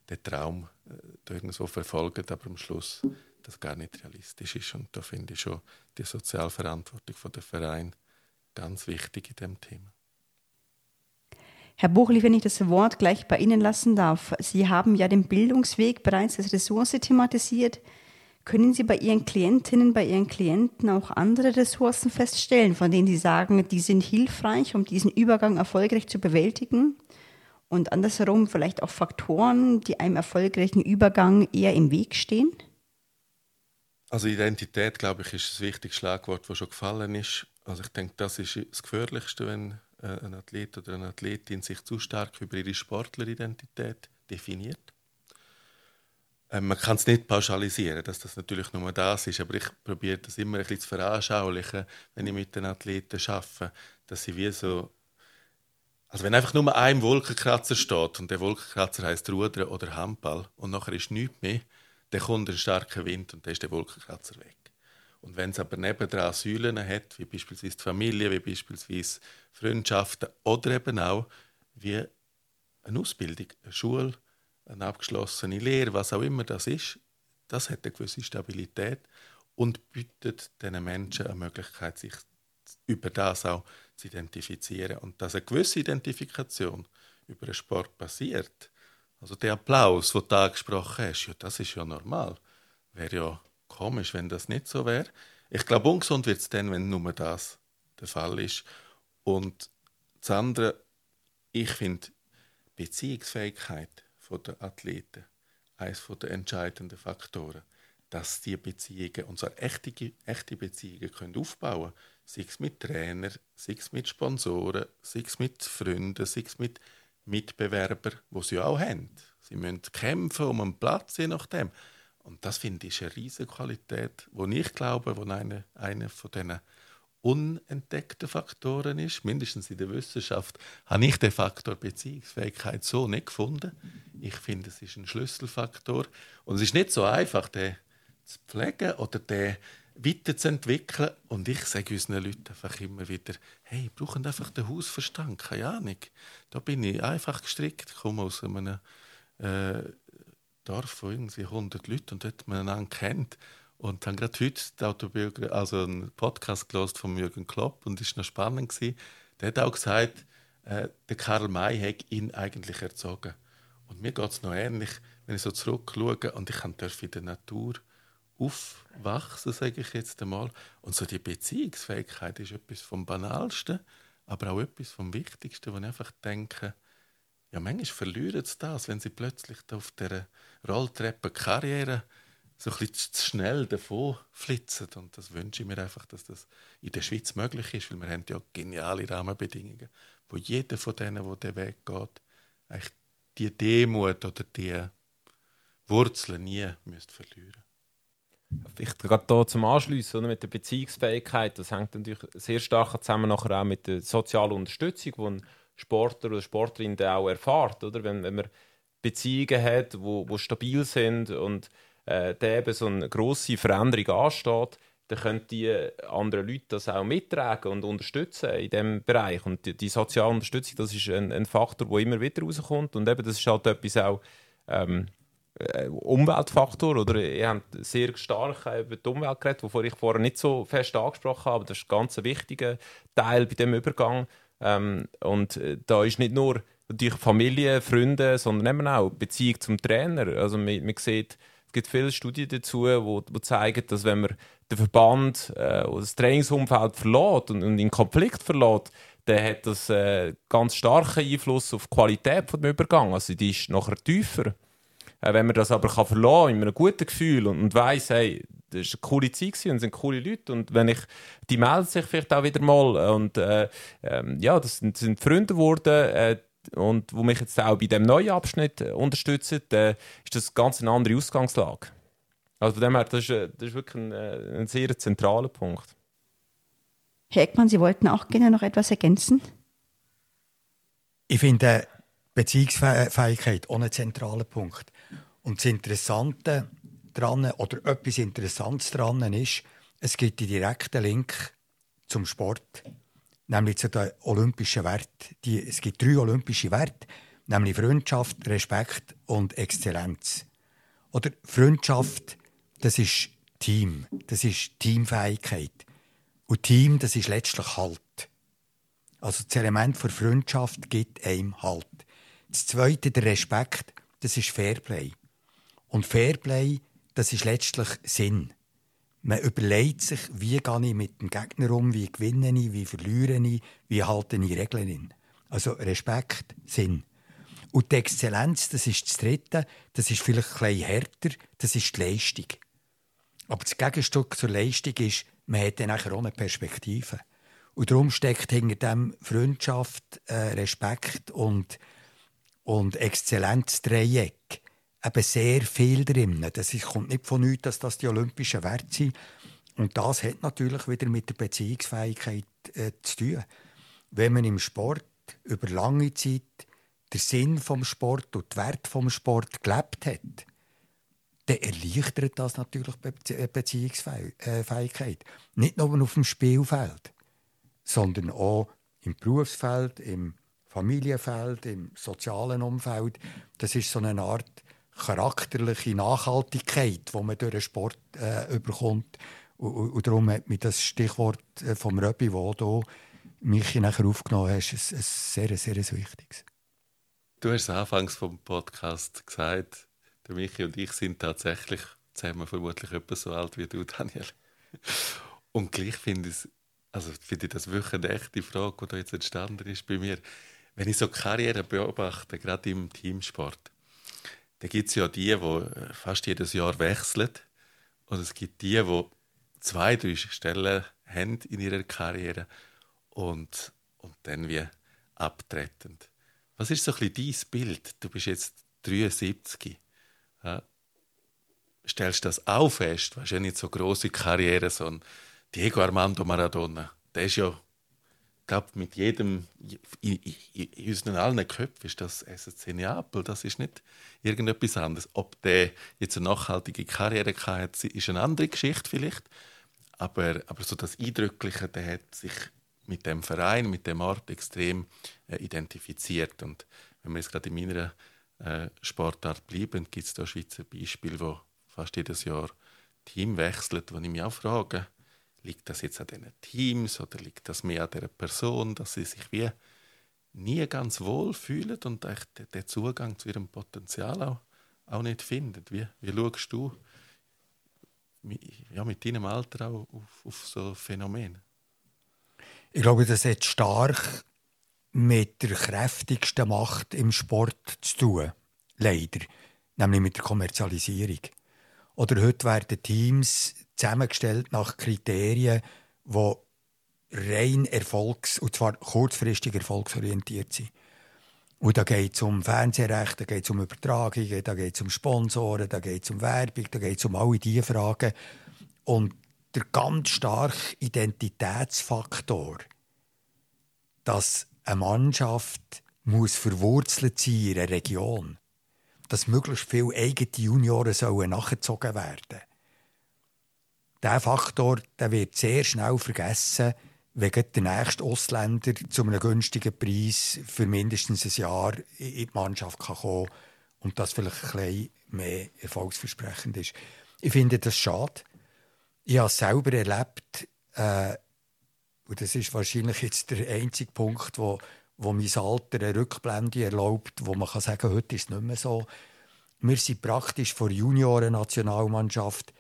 den Traum äh, irgendwo verfolgen, aber am Schluss das gar nicht realistisch ist. Und da finde ich schon die Sozialverantwortung der Verein ganz wichtig in dem Thema. Herr Buchli, wenn ich das Wort gleich bei Ihnen lassen darf. Sie haben ja den Bildungsweg bereits als Ressource thematisiert. Können Sie bei Ihren Klientinnen, bei Ihren Klienten auch andere Ressourcen feststellen, von denen Sie sagen, die sind hilfreich, um diesen Übergang erfolgreich zu bewältigen? und andersherum vielleicht auch Faktoren, die einem erfolgreichen Übergang eher im Weg stehen? Also Identität, glaube ich, ist das wichtigste Schlagwort, das schon gefallen ist. Also ich denke, das ist das Gefährlichste, wenn ein Athlet oder eine Athletin sich zu stark über ihre Sportleridentität definiert. Ähm, man kann es nicht pauschalisieren, dass das natürlich nur das ist, aber ich probiere das immer ein bisschen zu veranschaulichen, wenn ich mit den Athleten arbeite, dass sie wie so also wenn einfach nur ein Wolkenkratzer steht und der Wolkenkratzer heißt Rudern oder Handball und nachher ist nichts mehr, dann kommt ein starker Wind und dann ist der Wolkenkratzer weg. Und wenn es aber nebendran Säulen hat, wie beispielsweise die Familie, wie beispielsweise Freundschaften oder eben auch wie eine Ausbildung, eine Schule, eine abgeschlossene Lehre, was auch immer das ist, das hat eine gewisse Stabilität und bietet diesen Menschen eine Möglichkeit, sich über das auch zu identifizieren. Und dass eine gewisse Identifikation über den Sport passiert, also der Applaus, den du angesprochen hast, ja, das ist ja normal. Wäre ja komisch, wenn das nicht so wäre. Ich glaube, ungesund wird es dann, wenn nur das der Fall ist. Und das andere, ich finde Beziehungsfähigkeit der Athleten eines der entscheidenden Faktoren, dass die Beziehungen, und zwar echte, echte Beziehungen, können aufbauen können sei es mit Trainern, sei es mit Sponsoren, sei es mit Freunden, sei es mit Mitbewerbern, die sie auch haben. Sie müssen kämpfen um einen Platz, je nachdem. Und das finde ich eine riesige Qualität, wo ich glaube, wo eine, eine von diesen unentdeckten Faktoren ist. Mindestens in der Wissenschaft habe ich den Faktor Beziehungsfähigkeit so nicht gefunden. Ich finde, es ist ein Schlüsselfaktor. Und es ist nicht so einfach, den zu pflegen oder den weiterzuentwickeln. Und ich sage unseren Leuten einfach immer wieder, hey, brauchen einfach den Hausverstand, keine Ahnung. Da bin ich einfach gestrickt, komme aus einem äh, Dorf von irgendwie 100 Leuten und dort man einander kennt. Und habe gerade heute die Autobiografie, also einen Podcast gelesen von Jürgen Klopp und war noch spannend. Gewesen. Der hat auch gesagt, äh, der Karl May hat ihn eigentlich erzogen. Und mir geht es noch ähnlich, wenn ich so zurückschaue und ich darf in der Natur aufwachsen, sage ich jetzt einmal. Und so die Beziehungsfähigkeit ist etwas vom Banalsten, aber auch etwas vom Wichtigsten, wo ich einfach denke, ja, manchmal verlieren sie das, wenn sie plötzlich auf der Rolltreppe Karriere so ein bisschen zu schnell davon flitzen. Und das wünsche ich mir einfach, dass das in der Schweiz möglich ist, weil wir haben ja geniale Rahmenbedingungen, wo jeder von denen, der den Weg geht, eigentlich die Demut oder die Wurzeln nie müsste verlieren Vielleicht gerade hier zum Anschliessen oder mit der Beziehungsfähigkeit, das hängt natürlich sehr stark zusammen nachher auch mit der sozialen Unterstützung, die Sportler oder Sportlerin auch erfährt. Oder? Wenn, wenn man Beziehungen hat, wo, wo stabil sind und äh, der eben so eine grosse Veränderung ansteht, dann können die anderen Leute das auch mittragen und unterstützen in diesem Bereich. Und die, die soziale Unterstützung, das ist ein, ein, Faktor, der immer wieder rauskommt. Und eben, das ist halt etwas auch ähm, äh, Umweltfaktor. Oder ihr habt sehr stark über die Umwelt geredet, wovon ich vorher nicht so fest angesprochen habe. Das ist ein ganz wichtiger Teil bei dem Übergang. Ähm, und äh, da ist nicht nur natürlich Familie, Freunde, sondern eben auch Beziehung zum Trainer. Also man, man sieht, es gibt viele Studien dazu, wo zeigen, dass wenn man den Verband äh, oder das Trainingsumfeld verlässt und, und in Konflikt verlässt, dann hat das äh, ganz starken Einfluss auf die Qualität des Übergangs. Also die ist nachher tiefer. Äh, wenn man das aber kann verlassen in einem guten Gefühl und, und weiss, hey, das war eine coole Zeit und sind coole Leute und wenn ich, die melden sich vielleicht auch wieder mal und äh, äh, ja, das sind, sind Freunde geworden, äh, und wo mich jetzt auch bei dem neuen Abschnitt äh, unterstützt, äh, ist das ganz eine andere Ausgangslage. Also von dem her, das ist, äh, das ist wirklich ein, äh, ein sehr zentraler Punkt. Herr Eckmann, Sie wollten auch gerne noch etwas ergänzen? Ich finde Beziehungsfähigkeit auch ein zentraler Punkt. Und das Interessante daran, oder etwas Interessantes daran ist, es gibt einen direkten Link zum Sport nämlich zu den olympischen Werten. Es gibt drei olympische Werte, nämlich Freundschaft, Respekt und Exzellenz. Oder Freundschaft, das ist Team, das ist Teamfähigkeit. Und Team, das ist letztlich Halt. Also das Element für Freundschaft gibt einem Halt. Das Zweite, der Respekt, das ist Fairplay. Und Fairplay, das ist letztlich Sinn. Man überlegt sich, wie gehe ich mit dem Gegner um, wie gewinne ich, wie verliere ich, wie halte ich Regeln in. Also Respekt, Sinn. Und die Exzellenz, das ist das Dritte, das ist vielleicht bisschen härter, das ist die Leistung. Aber das Gegenstück zur Leistung ist, man hat dann auch eine Perspektive. Und darum steckt hinter dem Freundschaft, äh, Respekt und, und Exzellenzdreieck eben sehr viel drin. Das kommt nicht von nichts, dass das die olympischen Werte sind. Und das hat natürlich wieder mit der Beziehungsfähigkeit äh, zu tun. Wenn man im Sport über lange Zeit den Sinn vom Sport und den Wert vom Sport gelebt hat, dann erleichtert das natürlich die äh, Beziehungsfähigkeit. Nicht nur auf dem Spielfeld, sondern auch im Berufsfeld, im Familienfeld, im sozialen Umfeld. Das ist so eine Art charakterliche Nachhaltigkeit, die man durch den Sport äh, überkommt. Und, und, darum hat mich das Stichwort äh, vom Röbi, das du mich nachher aufgenommen hast, ein, ein sehr, sehr, sehr wichtiges. Du hast anfangs vom Podcast gesagt, der Michi und ich sind tatsächlich zusammen vermutlich etwa so alt wie du, Daniel. Und gleich finde ich, also finde ich das wirklich eine echte Frage, die da jetzt entstanden ist bei mir. Wenn ich so Karriere beobachte, gerade im Teamsport, dann gibt es ja die, die äh, fast jedes Jahr wechseln. Und es gibt die, die zwei, drei Stellen haben in ihrer Karriere und, und dann wie abtreten. Was ist so ein bisschen dein Bild? Du bist jetzt 73. Ja. Stellst du das auch fest? Du hast ja nicht so große Karriere, so ein Diego Armando Maradona. Der ist ja glaube, mit jedem, in, in, unseren allen Köpfen ist das SSC Neapel, das ist nicht irgendetwas anderes. Ob der jetzt eine nachhaltige Karriere hat, ist eine andere Geschichte vielleicht. Aber, aber so das Eindrückliche, der hat sich mit dem Verein, mit dem Ort extrem äh, identifiziert. Und wenn wir jetzt gerade in meiner äh, Sportart bleiben, gibt es da Schweizer Beispiele, wo fast jedes Jahr Team wechselt, wo ich mich auch frage, Liegt das jetzt an den Teams oder liegt das mehr an der Person, dass sie sich wie nie ganz wohl fühlen und den Zugang zu ihrem Potenzial auch, auch nicht finden? Wie, wie schaust du ja, mit deinem Alter auch auf, auf so Phänomene? Ich glaube, das hat stark mit der kräftigsten Macht im Sport zu tun. Leider. Nämlich mit der Kommerzialisierung. Oder heute werden Teams zusammengestellt nach Kriterien, die rein erfolgs- und zwar kurzfristig erfolgsorientiert sind. Und da geht es um Fernsehrecht, da geht es um Übertragungen, da geht es um Sponsoren, da geht es um Werbung, da geht es um alle diese Fragen. Und der ganz starke Identitätsfaktor, dass eine Mannschaft muss verwurzelt sein in einer Region, dass möglichst viele eigene Junioren sollen nachgezogen werden. Dieser Faktor der wird sehr schnell vergessen, wenn der nächste Ausländer zu einem günstigen Preis für mindestens ein Jahr in die Mannschaft kann kommen und das vielleicht ein bisschen mehr erfolgsversprechend ist. Ich finde das schade. Ich habe es selber erlebt, äh, und das ist wahrscheinlich jetzt der einzige Punkt, wo, wo mein Alter eine Rückblende erlaubt, wo man kann sagen heute ist es nicht mehr so. Wir sind praktisch vor Junioren-Nationalmannschaft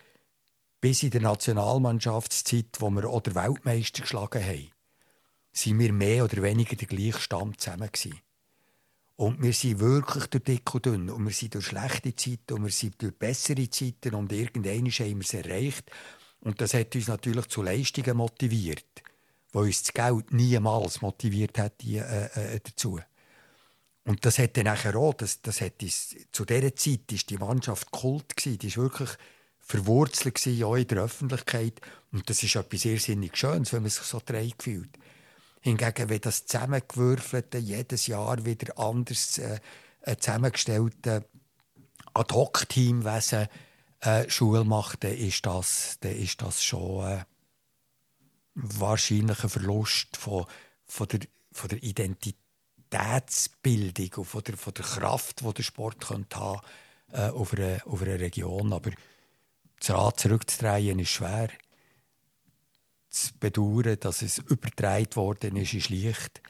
bis in der Nationalmannschaftszeit, wo wir den Weltmeister geschlagen haben, sind wir mehr oder weniger der gleiche Stamm zusammen gewesen. Und wir sind wirklich durch dick und dünn. Und wir sind durch schlechte Zeiten und wir sind durch bessere Zeiten. Und irgendwann haben wir es erreicht. Und das hat uns natürlich zu Leistungen motiviert, wo uns das Geld niemals motiviert hat äh, äh, dazu. Und das hat dann auch, das, das hat uns, zu dieser Zeit ist die Mannschaft Kult gewesen. Die ist wirklich verwurzelt gewesen, auch in der Öffentlichkeit. Und das ist etwas irrsinnig Schönes, wenn man sich so drei fühlt. Hingegen, wenn das zusammengewürfelte, jedes Jahr wieder anders äh, äh zusammengestellte Ad-Hoc-Teamwesen äh, Schule macht, dann ist das, dann ist das schon äh, wahrscheinlich ein Verlust von, von, der, von der Identitätsbildung und von der, von der Kraft, die der Sport könnte haben äh, auf, einer, auf einer Region. Aber das Rad zurückzudrehen ist schwer. Zu bedauern, dass es übertragen worden ist, ist leicht.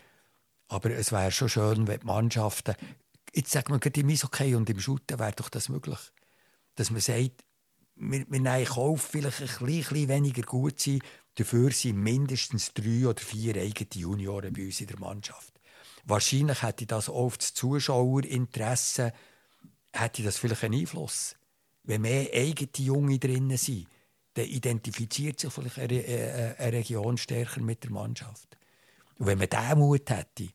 Aber es wäre schon schön, wenn die Mannschaften, jetzt sagen wir gerade im Eishockey und im Shooten wäre doch das möglich, dass man sagt, wir, wir nehmen Kauf, vielleicht ein bisschen, weniger gut sein, dafür sind mindestens drei oder vier eigene Junioren bei uns in der Mannschaft. Wahrscheinlich hätte das auf das Zuschauerinteresse hätte das vielleicht einen Einfluss wenn mehr eigene Junge drinnen sind, dann identifiziert sich vielleicht eine, eine, eine Region stärker mit der Mannschaft. Und wenn man diesen Mut hätte,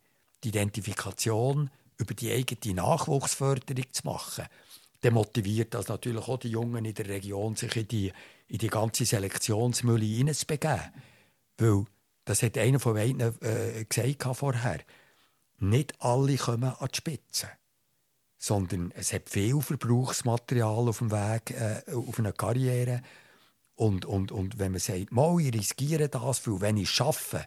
die Identifikation über die eigene Nachwuchsförderung zu machen, dann motiviert das natürlich auch die Jungen in der Region, sich in die, in die ganze Selektionsmühle hineinzubegeben. Weil, das hat einer von beiden äh, gesagt vorher, nicht alle kommen an die Spitze sondern es hat viel Verbrauchsmaterial auf dem Weg äh, auf eine Karriere. Und, und, und wenn man sagt, mal, ich riskiere das, weil wenn ich schaffe,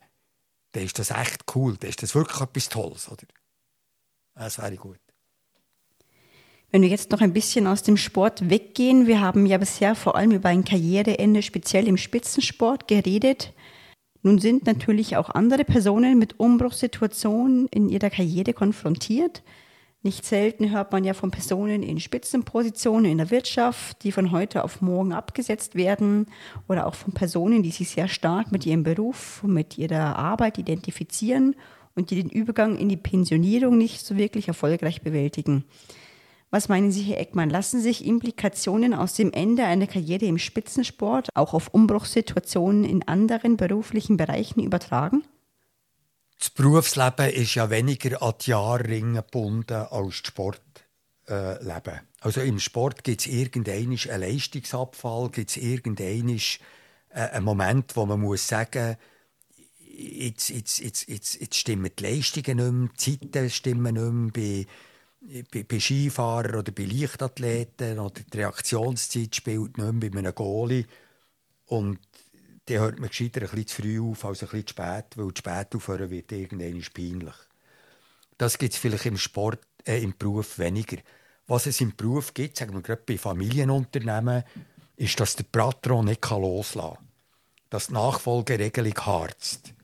dann ist das echt cool, dann ist das wirklich etwas Tolles. Oder? Das wäre gut. Wenn wir jetzt noch ein bisschen aus dem Sport weggehen, wir haben ja bisher vor allem über ein Karriereende speziell im Spitzensport geredet. Nun sind natürlich auch andere Personen mit Umbruchssituationen in ihrer Karriere konfrontiert. Nicht selten hört man ja von Personen in Spitzenpositionen in der Wirtschaft, die von heute auf morgen abgesetzt werden oder auch von Personen, die sich sehr stark mit ihrem Beruf, mit ihrer Arbeit identifizieren und die den Übergang in die Pensionierung nicht so wirklich erfolgreich bewältigen. Was meinen Sie, Herr Eckmann? Lassen sich Implikationen aus dem Ende einer Karriere im Spitzensport auch auf Umbruchssituationen in anderen beruflichen Bereichen übertragen? Das Berufsleben ist ja weniger an die Jahrringe gebunden als das Sportleben. also im Sport gibt es irgendeinen Leistungsabfall, gibt es irgendeinen äh, Moment, wo man muss sagen jetzt, jetzt, jetzt, jetzt, jetzt stimmen die Leistungen nicht mehr, die Zeiten stimmen nicht mehr bei, bei, bei Skifahrern oder bei Leichtathleten oder die Reaktionszeit spielt nicht mehr bei einem Goalie. Und dann hört man gescheiter ein bisschen zu früh auf als ein bisschen zu spät, weil zu spät aufhören wird irgendwann peinlich. Das gibt es vielleicht im Sport, äh, im Beruf weniger. Was es im Beruf gibt, sagen wir gerade bei Familienunternehmen, ist, dass der Patron nicht loslassen kann. Dass die Nachfolgeregelung harzt.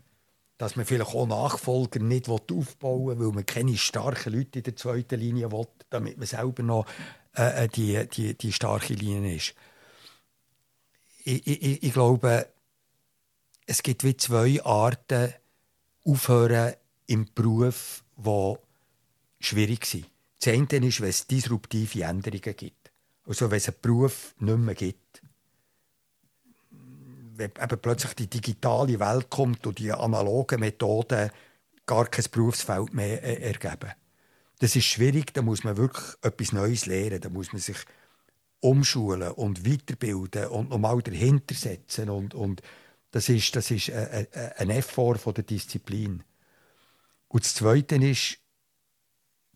Dass man vielleicht auch Nachfolger nicht aufbauen will, weil man keine starken Leute in der zweiten Linie will, damit man selber noch äh, äh die, die, die starke Linie ist. Ich, ich, ich glaube, es gibt wie zwei Arten aufhören im Beruf, die schwierig sind. Das eine ist, wenn es disruptive Änderungen gibt. Also wenn es einen Beruf nicht mehr gibt. Wenn eben plötzlich die digitale Welt kommt und die analogen Methoden gar kein Berufsfeld mehr äh, ergeben. das ist schwierig, da muss man wirklich etwas Neues lernen, da muss man sich umschulen und weiterbilden und nochmal dahinter setzen und, und das ist, das ist ein, ein Effort von der Disziplin. Und das Zweite ist,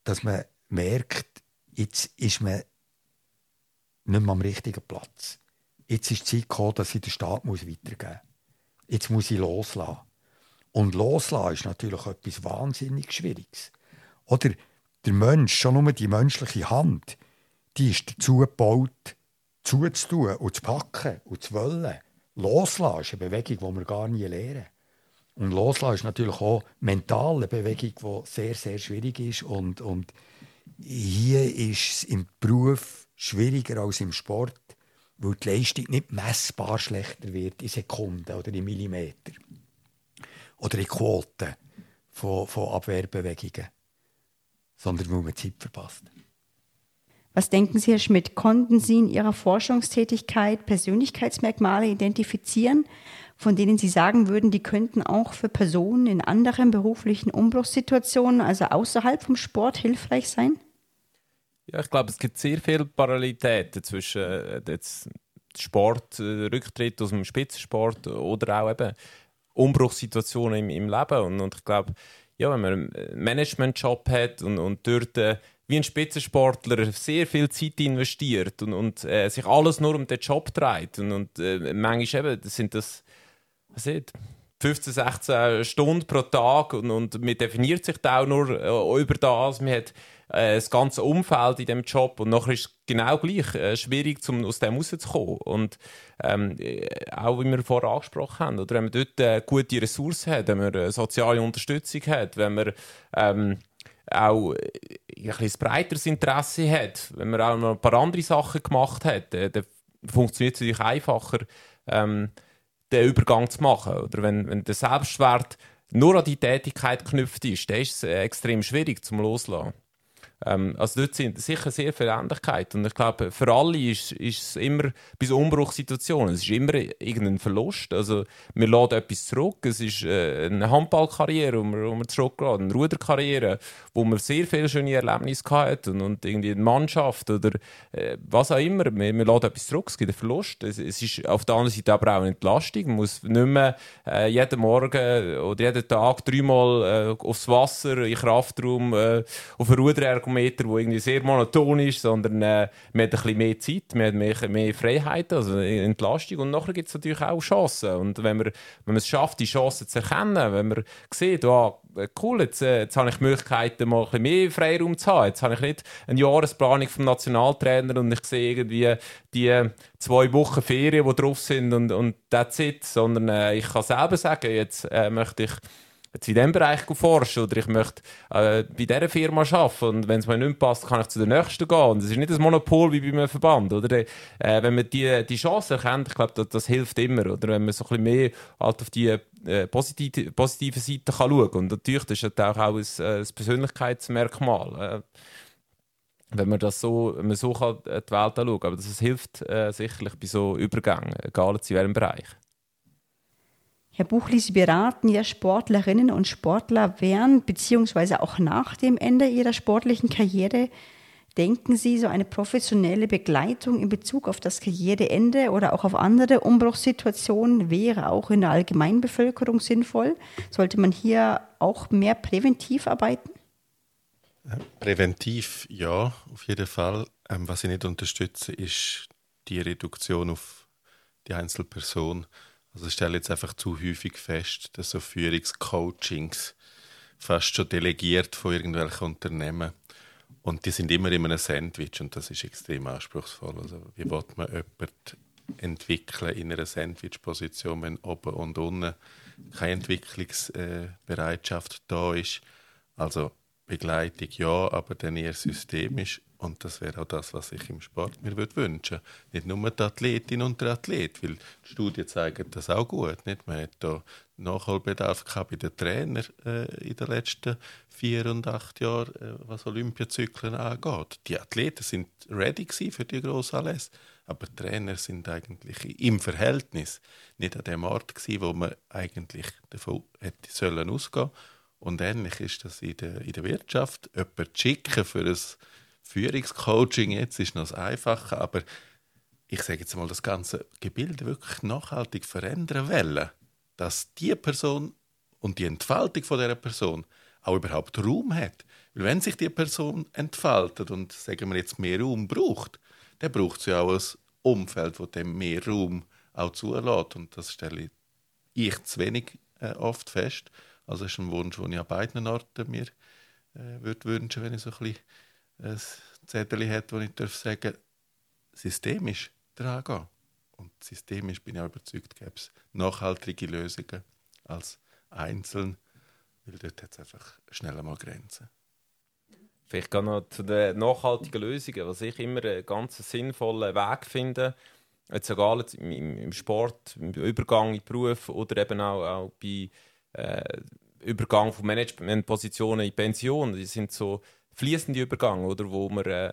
dass man merkt, jetzt ist man nicht mehr am richtigen Platz. Jetzt ist die Zeit gekommen, dass ich den Staat weitergeben muss. Jetzt muss ich loslassen. Und loslassen ist natürlich etwas wahnsinnig Schwieriges. Oder der Mensch, schon nur die menschliche Hand, die ist dazu gebaut, zuzutun und zu packen und zu wollen. Loslassen ist eine Bewegung, die wir gar nie lernen. Und Loslassen ist natürlich auch mental eine Bewegung, die sehr, sehr schwierig ist. Und, und hier ist es im Beruf schwieriger als im Sport, weil die Leistung nicht messbar schlechter wird in Sekunden oder in Millimeter oder in Quoten von, von Abwehrbewegungen, sondern weil man Zeit verpasst. Was denken Sie, Herr Schmidt, konnten Sie in Ihrer Forschungstätigkeit Persönlichkeitsmerkmale identifizieren, von denen Sie sagen würden, die könnten auch für Personen in anderen beruflichen Umbruchssituationen, also außerhalb vom Sport, hilfreich sein? Ja, ich glaube, es gibt sehr viele Parallelitäten zwischen äh, Sport, äh, Rücktritt aus dem Spitzensport oder auch eben Umbruchssituationen im, im Leben. Und, und ich glaube, ja, wenn man einen Managementjob hat und, und dort äh, wie ein Spitzensportler sehr viel Zeit investiert und, und äh, sich alles nur um den Job dreht. Und, und äh, manchmal eben, sind das, was ist, 15, 16 Stunden pro Tag und, und man definiert sich da auch nur äh, über das. Man hat äh, das ganze Umfeld in dem Job und nachher ist es genau gleich äh, schwierig, um aus dem rauszukommen. Und ähm, äh, auch wie wir vorher angesprochen haben, oder wenn man dort äh, gute Ressourcen hat, wenn man soziale Unterstützung hat, wenn man ähm, auch äh, ein, breiteres Interesse hat, wenn man auch noch ein paar andere Sachen gemacht hat, äh, dann funktioniert es natürlich einfacher, ähm, den Übergang zu machen. Oder wenn, wenn der Selbstwert nur an die Tätigkeit geknüpft ist, dann ist es äh, extrem schwierig zum Loslassen. Ähm, also dort sind sicher sehr viele Ähnlichkeiten. Und ich glaube, für alle ist, ist es immer bei so Umbruchssituationen, es ist immer irgendein Verlust. Also wir laden etwas zurück. Es ist äh, eine Handballkarriere, wo wir, wo wir eine Ruderkarriere, wo man sehr viele schöne Erlebnisse hatte und, und irgendwie eine Mannschaft oder äh, was auch immer. Wir, wir laden etwas zurück, es gibt einen Verlust. Es, es, ist auf der anderen Seite aber auch eine Entlastung. Man muss nicht mehr äh, jeden Morgen oder jeden Tag dreimal äh, aufs Wasser, in Kraftraum, äh, auf ein Ruderergometer Kilometer, wo irgendwie sehr monoton ist, sondern äh, man hat ein bisschen mehr Zeit, man hat mehr, mehr Freiheit, also Entlastung. Und nachher gibt es natürlich auch Chancen. Und wenn man, wenn man es schafft, die Chancen zu erkennen, wenn man sieht, oh, cool, jetzt, äh, jetzt habe ich die Möglichkeit, mal ein bisschen mehr Freiraum zu haben, jetzt habe ich nicht eine Jahresplanung vom Nationaltrainer und ich sehe irgendwie die zwei Wochen Ferien, die drauf sind und, und that's it, sondern äh, ich kann selber sagen, jetzt äh, möchte ich jetzt in diesem Bereich forschen oder ich möchte äh, bei dieser Firma arbeiten und wenn es mir nicht passt, kann ich zu der nächsten gehen. Und es ist nicht ein Monopol wie bei einem Verband. Oder? Äh, wenn man die, die Chance erkennt, ich glaube, das, das, hilft immer. Oder wenn man so ein bisschen mehr halt auf die äh, positive, positive Seite kann schauen kann. Und natürlich das ist das auch ein, äh, ein Persönlichkeitsmerkmal. Äh, wenn man das so, man so kann die Welt anschauen kann. Aber das hilft äh, sicherlich bei so Übergängen, egal in welchem Bereich. Herr Buchli, Sie beraten ja Sportlerinnen und Sportler während bzw. auch nach dem Ende ihrer sportlichen Karriere. Denken Sie, so eine professionelle Begleitung in Bezug auf das Karriereende oder auch auf andere Umbruchssituationen wäre auch in der Allgemeinbevölkerung sinnvoll? Sollte man hier auch mehr präventiv arbeiten? Präventiv ja, auf jeden Fall. Ähm, was ich nicht unterstütze, ist die Reduktion auf die Einzelperson. Also ich stelle jetzt einfach zu häufig fest, dass so Führungscoachings fast schon delegiert von irgendwelchen Unternehmen und die sind immer in einem Sandwich und das ist extrem anspruchsvoll. Also wie will man jemanden entwickeln in einer Sandwich-Position, wenn oben und unten keine Entwicklungsbereitschaft da ist? Also Begleitung ja, aber dann eher systemisch und das wäre auch das, was ich im Sport mir würde wünschen Nicht nur die Athletin und der Athlet, weil die Studien zeigen das auch gut. Nicht? Man hat da Nachholbedarf bei den Trainern äh, in den letzten vier und acht Jahren, äh, was Olympiazyklen angeht. Die Athleten sind ready für die grossen Anlässe, aber die Trainer sind eigentlich im Verhältnis nicht an dem Ort gewesen, wo man eigentlich davon hätte sollen ausgehen Und ähnlich ist das in der, in der Wirtschaft. Jemanden zu schicken für ein Führungscoaching jetzt ist noch einfacher, aber ich sage jetzt mal, das ganze Gebilde wirklich nachhaltig verändern wollen, dass die Person und die Entfaltung von dieser Person auch überhaupt Raum hat. Weil wenn sich die Person entfaltet und sagen wir jetzt mehr Raum braucht, dann braucht sie auch ein Umfeld, das dem mehr Raum auch zulässt. Und das stelle ich zu wenig äh, oft fest. Also das ist ein Wunsch, den ich an beiden Orten mir äh, würde wünschen, wenn ich so ein bisschen ein Zettel hätte, wo ich darf sagen systemisch daran gehen. Und systemisch bin ich auch überzeugt, gäbe es nachhaltige Lösungen als einzeln, weil dort hat es einfach schnell mal Grenzen. Vielleicht gar noch zu den nachhaltigen Lösungen, was ich immer einen ganz sinnvollen Weg finde, jetzt egal im, im Sport, im Übergang in den Beruf oder eben auch, auch bei äh, Übergang von Managementpositionen in Pension. Die sind so fließende Übergänge, oder, wo man äh,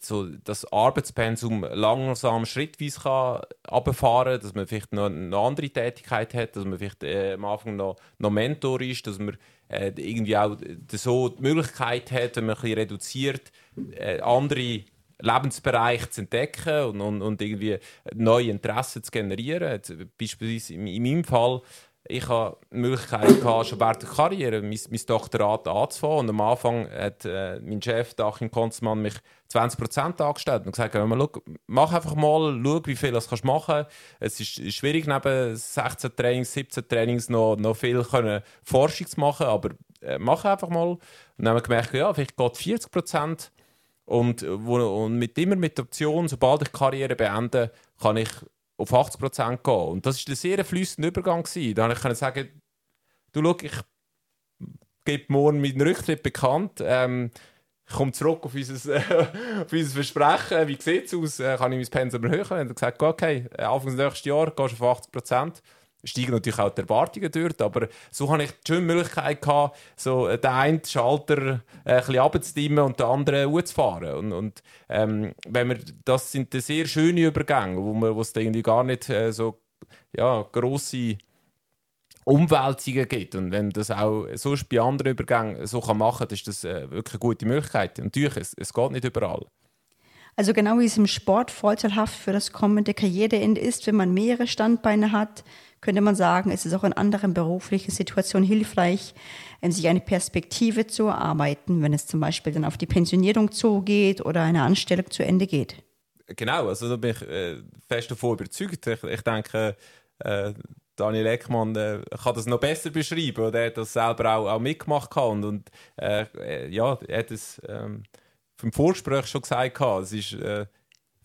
so das Arbeitspensum langsam schrittweise kann runterfahren kann, dass man vielleicht noch eine andere Tätigkeit hat, dass man vielleicht äh, am Anfang noch, noch Mentor ist, dass man äh, irgendwie auch so die Möglichkeit hat, wenn man ein bisschen reduziert, äh, andere Lebensbereiche zu entdecken und, und, und irgendwie neue Interessen zu generieren. Jetzt, beispielsweise in, in meinem Fall ich hatte die Möglichkeit, gehabt, schon während der Karriere mein, mein Doktorat anzufangen. Und am Anfang hat äh, mein Chef, Achim Konzmann, mich 20% angestellt und gesagt, ja, mal, mach einfach mal, schau, wie viel du machen kannst. Es ist schwierig, neben 16 Trainings, 17 Trainings noch, noch viel können Forschung zu machen, aber äh, mach einfach mal. Und dann haben wir gemerkt, ja, vielleicht geht 40%. Und, wo, und mit, immer mit der Option, sobald ich die Karriere beende, kann ich auf 80 Prozent gehen. Und das war ein sehr fließender Übergang. Gewesen. Da konnte ich sagen, du schau, ich gebe morgen meinen Rücktritt bekannt. Ähm, ich komme zurück auf unser, (laughs) auf unser Versprechen. Wie sieht es aus? Äh, kann ich mein Pensum erhöhen? Und er gesagt, okay, Anfang des nächsten Jahres gehst du auf 80 Prozent steigen natürlich auch die Erwartungen dort, aber so habe ich die schöne Möglichkeit gehabt, so den einen Schalter äh, ein bisschen runterzudimmen und den anderen hochzufahren. Und, und ähm, wenn wir, das sind sehr schöne Übergänge, wo, man, wo es irgendwie gar nicht äh, so ja, grosse Umwälzungen gibt. Und wenn das auch sonst bei anderen Übergängen so kann machen kann, ist das äh, wirklich eine gute Möglichkeit. Natürlich, es, es geht nicht überall. Also genau wie es im Sport vorteilhaft für das kommende Karriereende ist, wenn man mehrere Standbeine hat, könnte man sagen, es ist auch in anderen beruflichen Situationen hilfreich, sich eine Perspektive zu erarbeiten, wenn es zum Beispiel dann auf die Pensionierung zugeht oder eine Anstellung zu Ende geht. Genau, also da bin ich äh, fest davon überzeugt. Ich, ich denke, äh, Daniel Eckmann äh, kann das noch besser beschreiben. Und er hat das selber auch, auch mitgemacht. Und, und äh, äh, ja, er hat es ähm, vom Vorgespräch schon gesagt. Es ist äh,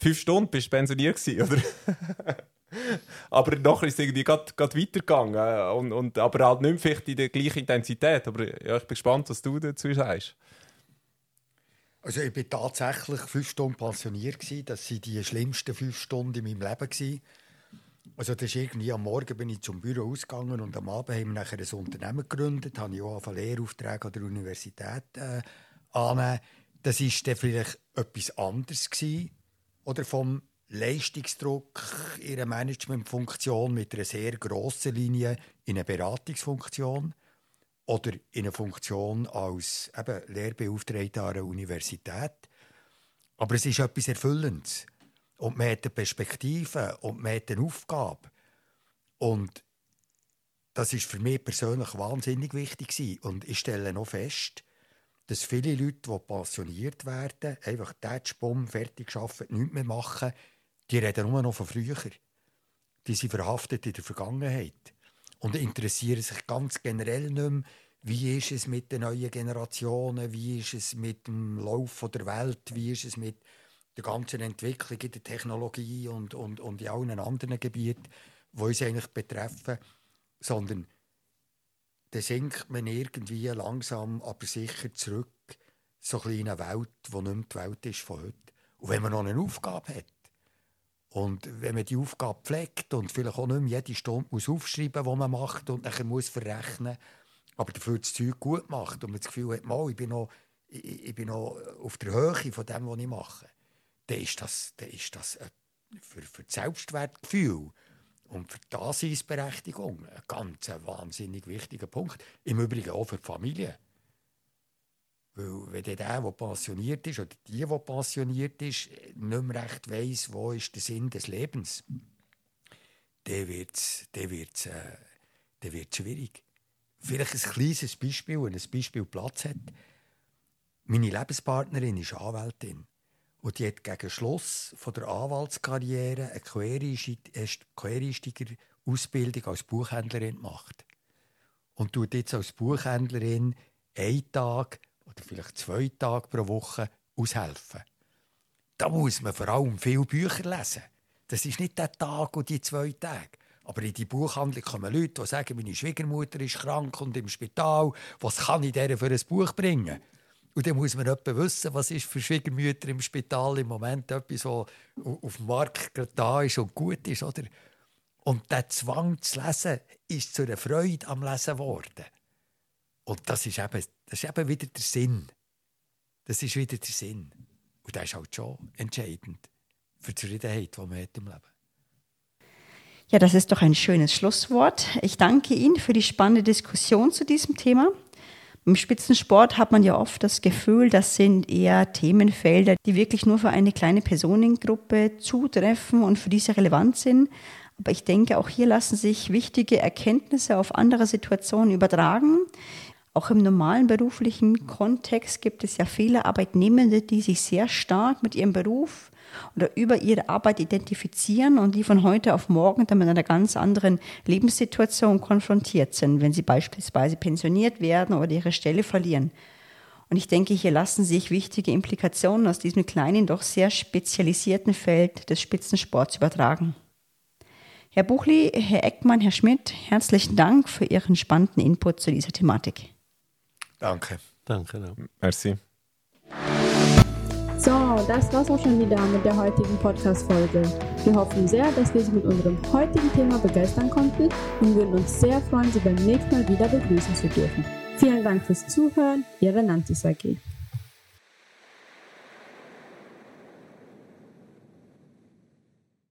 fünf Stunden bist du pensioniert gewesen, oder? (laughs) (laughs) aber nachher ist es irgendwie gerade weitergegangen. Äh, und, und, aber halt nicht mehr vielleicht in der gleichen Intensität. Aber ja, ich bin gespannt, was du dazu sagst. Also ich bin tatsächlich fünf Stunden pensioniert. Das waren die schlimmsten fünf Stunden in meinem Leben. Also das ist irgendwie am Morgen bin ich zum Büro ausgegangen und am Abend haben wir nachher ein Unternehmen gegründet, habe ich auch Lehraufträge an der Universität äh, annehmen. Das dann vielleicht etwas anderes gewesen, oder vom Leistungsdruck in einer Managementfunktion mit einer sehr grossen Linie in eine Beratungsfunktion oder in eine Funktion als eben Lehrbeauftragter an einer Universität. Aber es ist etwas Erfüllendes. Und man hat eine Perspektive und man hat eine Aufgabe. Und das ist für mich persönlich wahnsinnig wichtig. Und ich stelle noch fest, dass viele Leute, die passioniert werden, einfach den Bumm fertig arbeiten, nichts mehr machen, die reden nur noch von früher. Die sind verhaftet in der Vergangenheit und interessieren sich ganz generell nicht mehr, wie ist es mit den neuen Generationen, wie ist es mit dem Lauf der Welt, wie ist es mit der ganzen Entwicklung in der Technologie und, und, und in allen anderen Gebieten, die uns eigentlich betreffen, sondern dann sinkt man irgendwie langsam, aber sicher zurück, so ein in eine Welt, die nicht mehr die Welt ist von heute. Und wenn man noch eine Aufgabe hat, und wenn man die Aufgabe pflegt und vielleicht auch nicht mehr jede Stunde muss aufschreiben muss, die man macht und dann muss verrechnen, aber dafür das Zeug gut macht und man das Gefühl hat, mal, ich, bin noch, ich, ich, bin noch auf der Höhe von dem, was ich mache, dann ist das, dann ist das für, für das Selbstwertgefühl Und für die Daseinsberechtigung ein ganz wahnsinnig wichtiger Punkt. Im Übrigen auch für die Familie. Weil wenn der, der pensioniert ist, oder die, die pensioniert ist, nicht mehr recht weiss, wo ist der Sinn des Lebens, dann wird es äh, schwierig. Vielleicht ein kleines Beispiel, wenn ein Beispiel Platz hat. Meine Lebenspartnerin ist Anwältin. Und die hat gegen Schluss von der Anwaltskarriere eine Quereinsteiger-Ausbildung als Buchhändlerin gemacht. Und tut jetzt als Buchhändlerin einen Tag oder vielleicht zwei Tage pro Woche aushelfen. Da muss man vor allem viele Bücher lesen. Das ist nicht der Tag und die zwei Tage. Aber in die Buchhandlung kommen Leute, die sagen, meine Schwiegermutter ist krank und im Spital. Was kann ich der für ein Buch bringen? Und dann muss man etwa wissen, was ist für Schwiegermütter im Spital im Moment etwas, was auf dem Markt da ist und gut ist. Oder? Und der Zwang zu lesen ist zu einer Freude am Lesen geworden. Und das ist, eben, das ist eben wieder der Sinn. Das ist wieder der Sinn. Und das ist halt schon entscheidend für die Zufriedenheit, die man hat im Leben. Ja, das ist doch ein schönes Schlusswort. Ich danke Ihnen für die spannende Diskussion zu diesem Thema. Im Spitzensport hat man ja oft das Gefühl, das sind eher Themenfelder, die wirklich nur für eine kleine Personengruppe zutreffen und für diese relevant sind. Aber ich denke, auch hier lassen sich wichtige Erkenntnisse auf andere Situationen übertragen. Auch im normalen beruflichen Kontext gibt es ja viele Arbeitnehmende, die sich sehr stark mit ihrem Beruf oder über ihre Arbeit identifizieren und die von heute auf morgen dann mit einer ganz anderen Lebenssituation konfrontiert sind, wenn sie beispielsweise pensioniert werden oder ihre Stelle verlieren. Und ich denke, hier lassen sich wichtige Implikationen aus diesem kleinen, doch sehr spezialisierten Feld des Spitzensports übertragen. Herr Buchli, Herr Eckmann, Herr Schmidt, herzlichen Dank für Ihren spannenden Input zu dieser Thematik. Danke. Danke. Ja. Merci. So, das war's auch schon wieder mit der heutigen Podcast-Folge. Wir hoffen sehr, dass wir Sie mit unserem heutigen Thema begeistern konnten und würden uns sehr freuen, Sie beim nächsten Mal wieder begrüßen zu dürfen. Vielen Dank fürs Zuhören, Ihre Nantis AG.